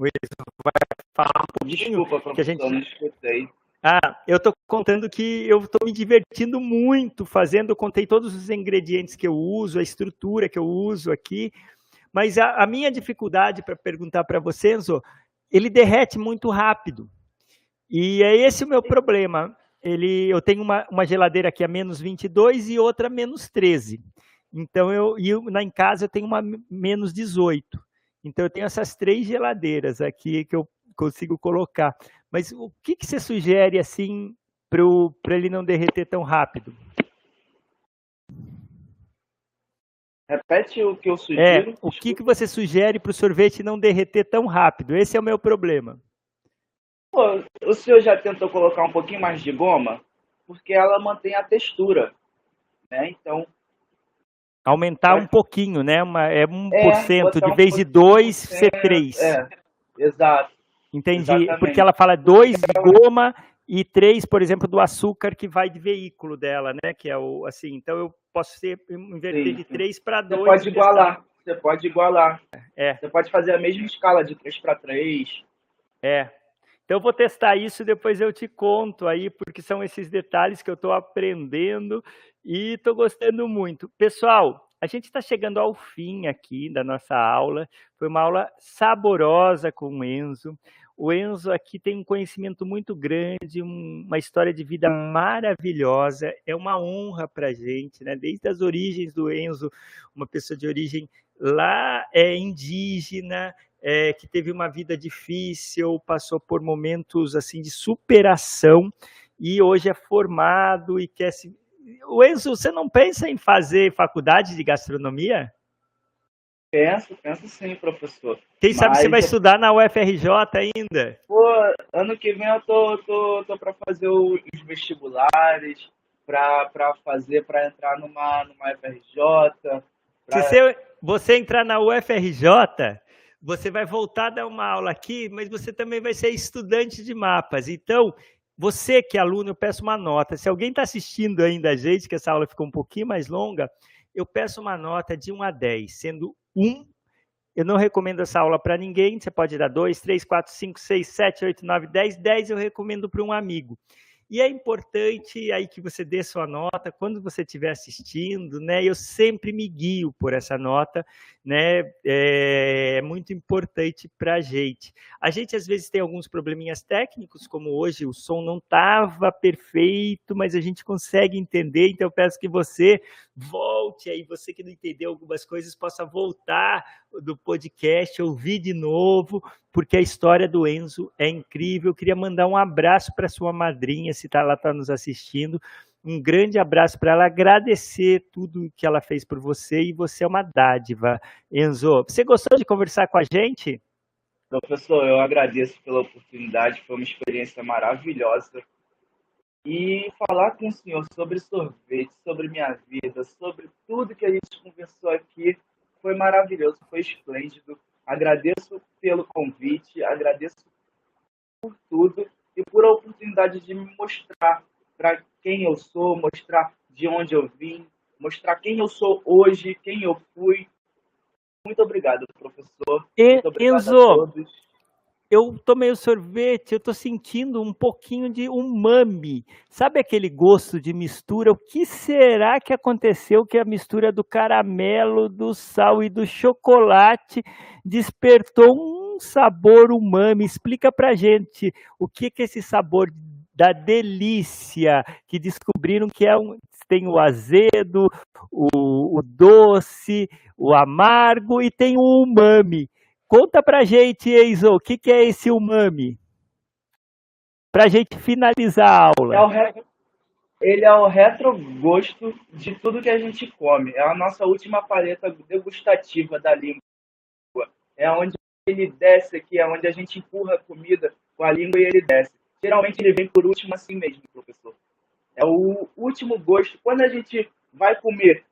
O Eizo vai falar um pouquinho Desculpa, que a gente não escutei. Ah, eu estou contando que eu estou me divertindo muito fazendo, eu contei todos os ingredientes que eu uso, a estrutura que eu uso aqui, mas a, a minha dificuldade para perguntar para você, Enzo, ele derrete muito rápido. E é esse o meu problema. Ele, eu tenho uma, uma geladeira aqui a menos 22 e outra a menos 13. Então, eu, eu, na em casa eu tenho uma menos 18. Então, eu tenho essas três geladeiras aqui que eu consigo colocar. Mas o que, que você sugere assim para ele não derreter tão rápido? Repete o que eu É, sugiro. o que, que você sugere para o sorvete não derreter tão rápido? Esse é o meu problema. Pô, o senhor já tentou colocar um pouquinho mais de goma? Porque ela mantém a textura, né? Então, Aumentar É. um pouquinho, né? Uma, é 1%, botar de um vez de pouquinho, 2, ser é, 3. É, exato. Entendi. exatamente. Porque ela fala 2 de goma e 3, por exemplo, do açúcar que vai de veículo dela, né? Que é o assim. Então eu posso ser, inverter de sim. 3 para Você 2. pode igualar. Você pode igualar. É. Você pode fazer a mesma escala de 3 para 3. É. Então eu vou testar isso e depois eu te conto aí, porque são esses detalhes que eu estou aprendendo e estou gostando muito. Pessoal, a gente está chegando ao fim aqui da nossa aula. Foi uma aula saborosa com o Enzo. O Enzo aqui tem um conhecimento muito grande, um- uma história de vida maravilhosa. É uma honra para a gente, né? Desde as origens do Enzo, uma pessoa de origem lá é indígena, é, que teve uma vida difícil, passou por momentos assim de superação e hoje é formado e quer se. O Enzo, você não pensa em fazer faculdade de gastronomia? Penso, penso sim, professor. Quem sabe você Mas- vai estudar na UFRJ ainda? Pô, ano que vem eu tô, tô, tô para fazer os vestibulares, para fazer, para entrar numa, numa FRJ. pra- Se você, você entrar na UFRJ, você vai voltar a dar uma aula aqui, mas você também vai ser estudante de mapas. Então, você que é aluno, eu peço uma nota. Se alguém está assistindo ainda a gente, que essa aula ficou um pouquinho mais longa, eu peço uma nota de 1 a 10, sendo 1 eu não recomendo essa aula para ninguém. Você pode dar 2, 3, 4, 5, 6, 7, 8, 9, 10. 10 eu recomendo para um amigo. E é importante aí que você dê sua nota quando você estiver assistindo, né? Eu sempre me guio por essa nota, né? É muito importante para a gente. A gente às vezes tem alguns probleminhas técnicos, como hoje o som não estava perfeito, mas a gente consegue entender. Então eu peço que você volte aí, você que não entendeu algumas coisas, possa voltar do podcast, ouvir de novo, porque a história do Enzo é incrível. Eu queria mandar um abraço para sua madrinha, se tá, ela está nos assistindo. Um grande abraço para ela, agradecer tudo que ela fez por você e você é uma dádiva, Enzo. Você gostou de conversar com a gente? Professor, eu agradeço pela oportunidade, foi uma experiência maravilhosa. E falar com o senhor sobre sorvete, sobre minha vida, sobre tudo que a gente conversou aqui, foi maravilhoso, foi esplêndido. Agradeço pelo convite, agradeço por tudo e por a oportunidade de me mostrar para quem eu sou, mostrar de onde eu vim, mostrar quem eu sou hoje, quem eu fui. Muito obrigado, professor. E, Muito obrigado a Enzo, todos. Eu tomei o sorvete, eu estou sentindo um pouquinho de umami. Sabe aquele gosto de mistura? O que será que aconteceu que a mistura do caramelo, do sal e do chocolate despertou um sabor umami? Explica pra gente o que que é esse sabor da delícia que descobriram que é um, tem o azedo, o, o doce, o amargo e tem o umami. Conta pra gente, Enzo, o que, que é esse umami? Pra gente finalizar a aula. É o re... Ele é o retrogosto de tudo que a gente come. É a nossa última paleta degustativa da língua. É onde ele desce aqui, é onde a gente empurra a comida com a língua e ele desce. Geralmente ele vem por último assim mesmo, professor. É o último gosto. Quando a gente vai comer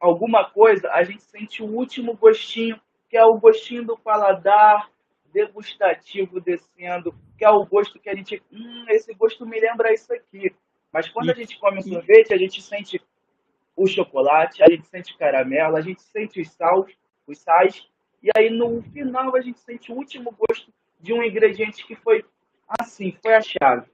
alguma coisa, a gente sente o último gostinho que é o gostinho do paladar degustativo descendo, que é o gosto que a gente, hum, esse gosto me lembra isso aqui. Mas quando a gente come um sorvete, a gente sente o chocolate, a gente sente caramelo, a gente sente os sals, os sais, e aí no final a gente sente o último gosto de um ingrediente que foi assim, foi a chave.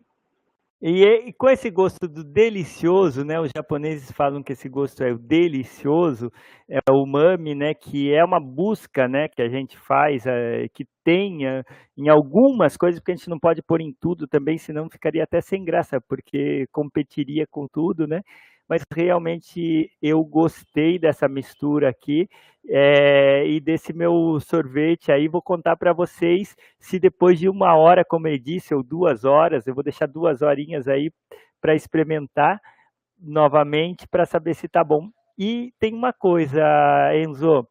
E, e, com esse gosto do delicioso, né? Os japoneses falam que esse gosto é o delicioso, é o umami, né? Que é uma busca, né? Que a gente faz, é, que tenha em algumas coisas, porque a gente não pode pôr em tudo também, senão ficaria até sem graça, porque competiria com tudo, né? Mas realmente eu gostei dessa mistura aqui é, e desse meu sorvete aí. Vou contar para vocês se depois de uma hora, como ele disse, ou duas horas, eu vou deixar duas horinhas aí para experimentar novamente para saber se tá bom. E tem uma coisa, Enzo,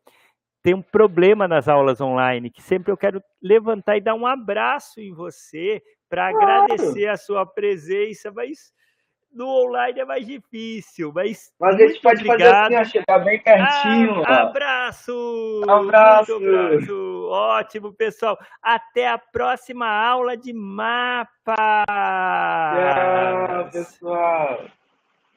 tem um problema nas aulas online que sempre eu quero levantar e dar um abraço em você para claro. agradecer a sua presença, mas no online é mais difícil, mas. Mas a gente pode obrigado. fazer assim, chegar bem pertinho. Ah, abraço! Abraço! abraço! Ótimo, pessoal. Até a próxima aula de mapa. Tchau, pessoal.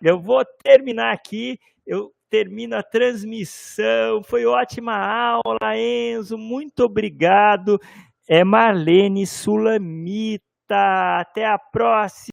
Eu vou terminar aqui. Eu termino a transmissão. Foi ótima aula, Enzo. Muito obrigado. É Marlene Sulamita. Até a próxima.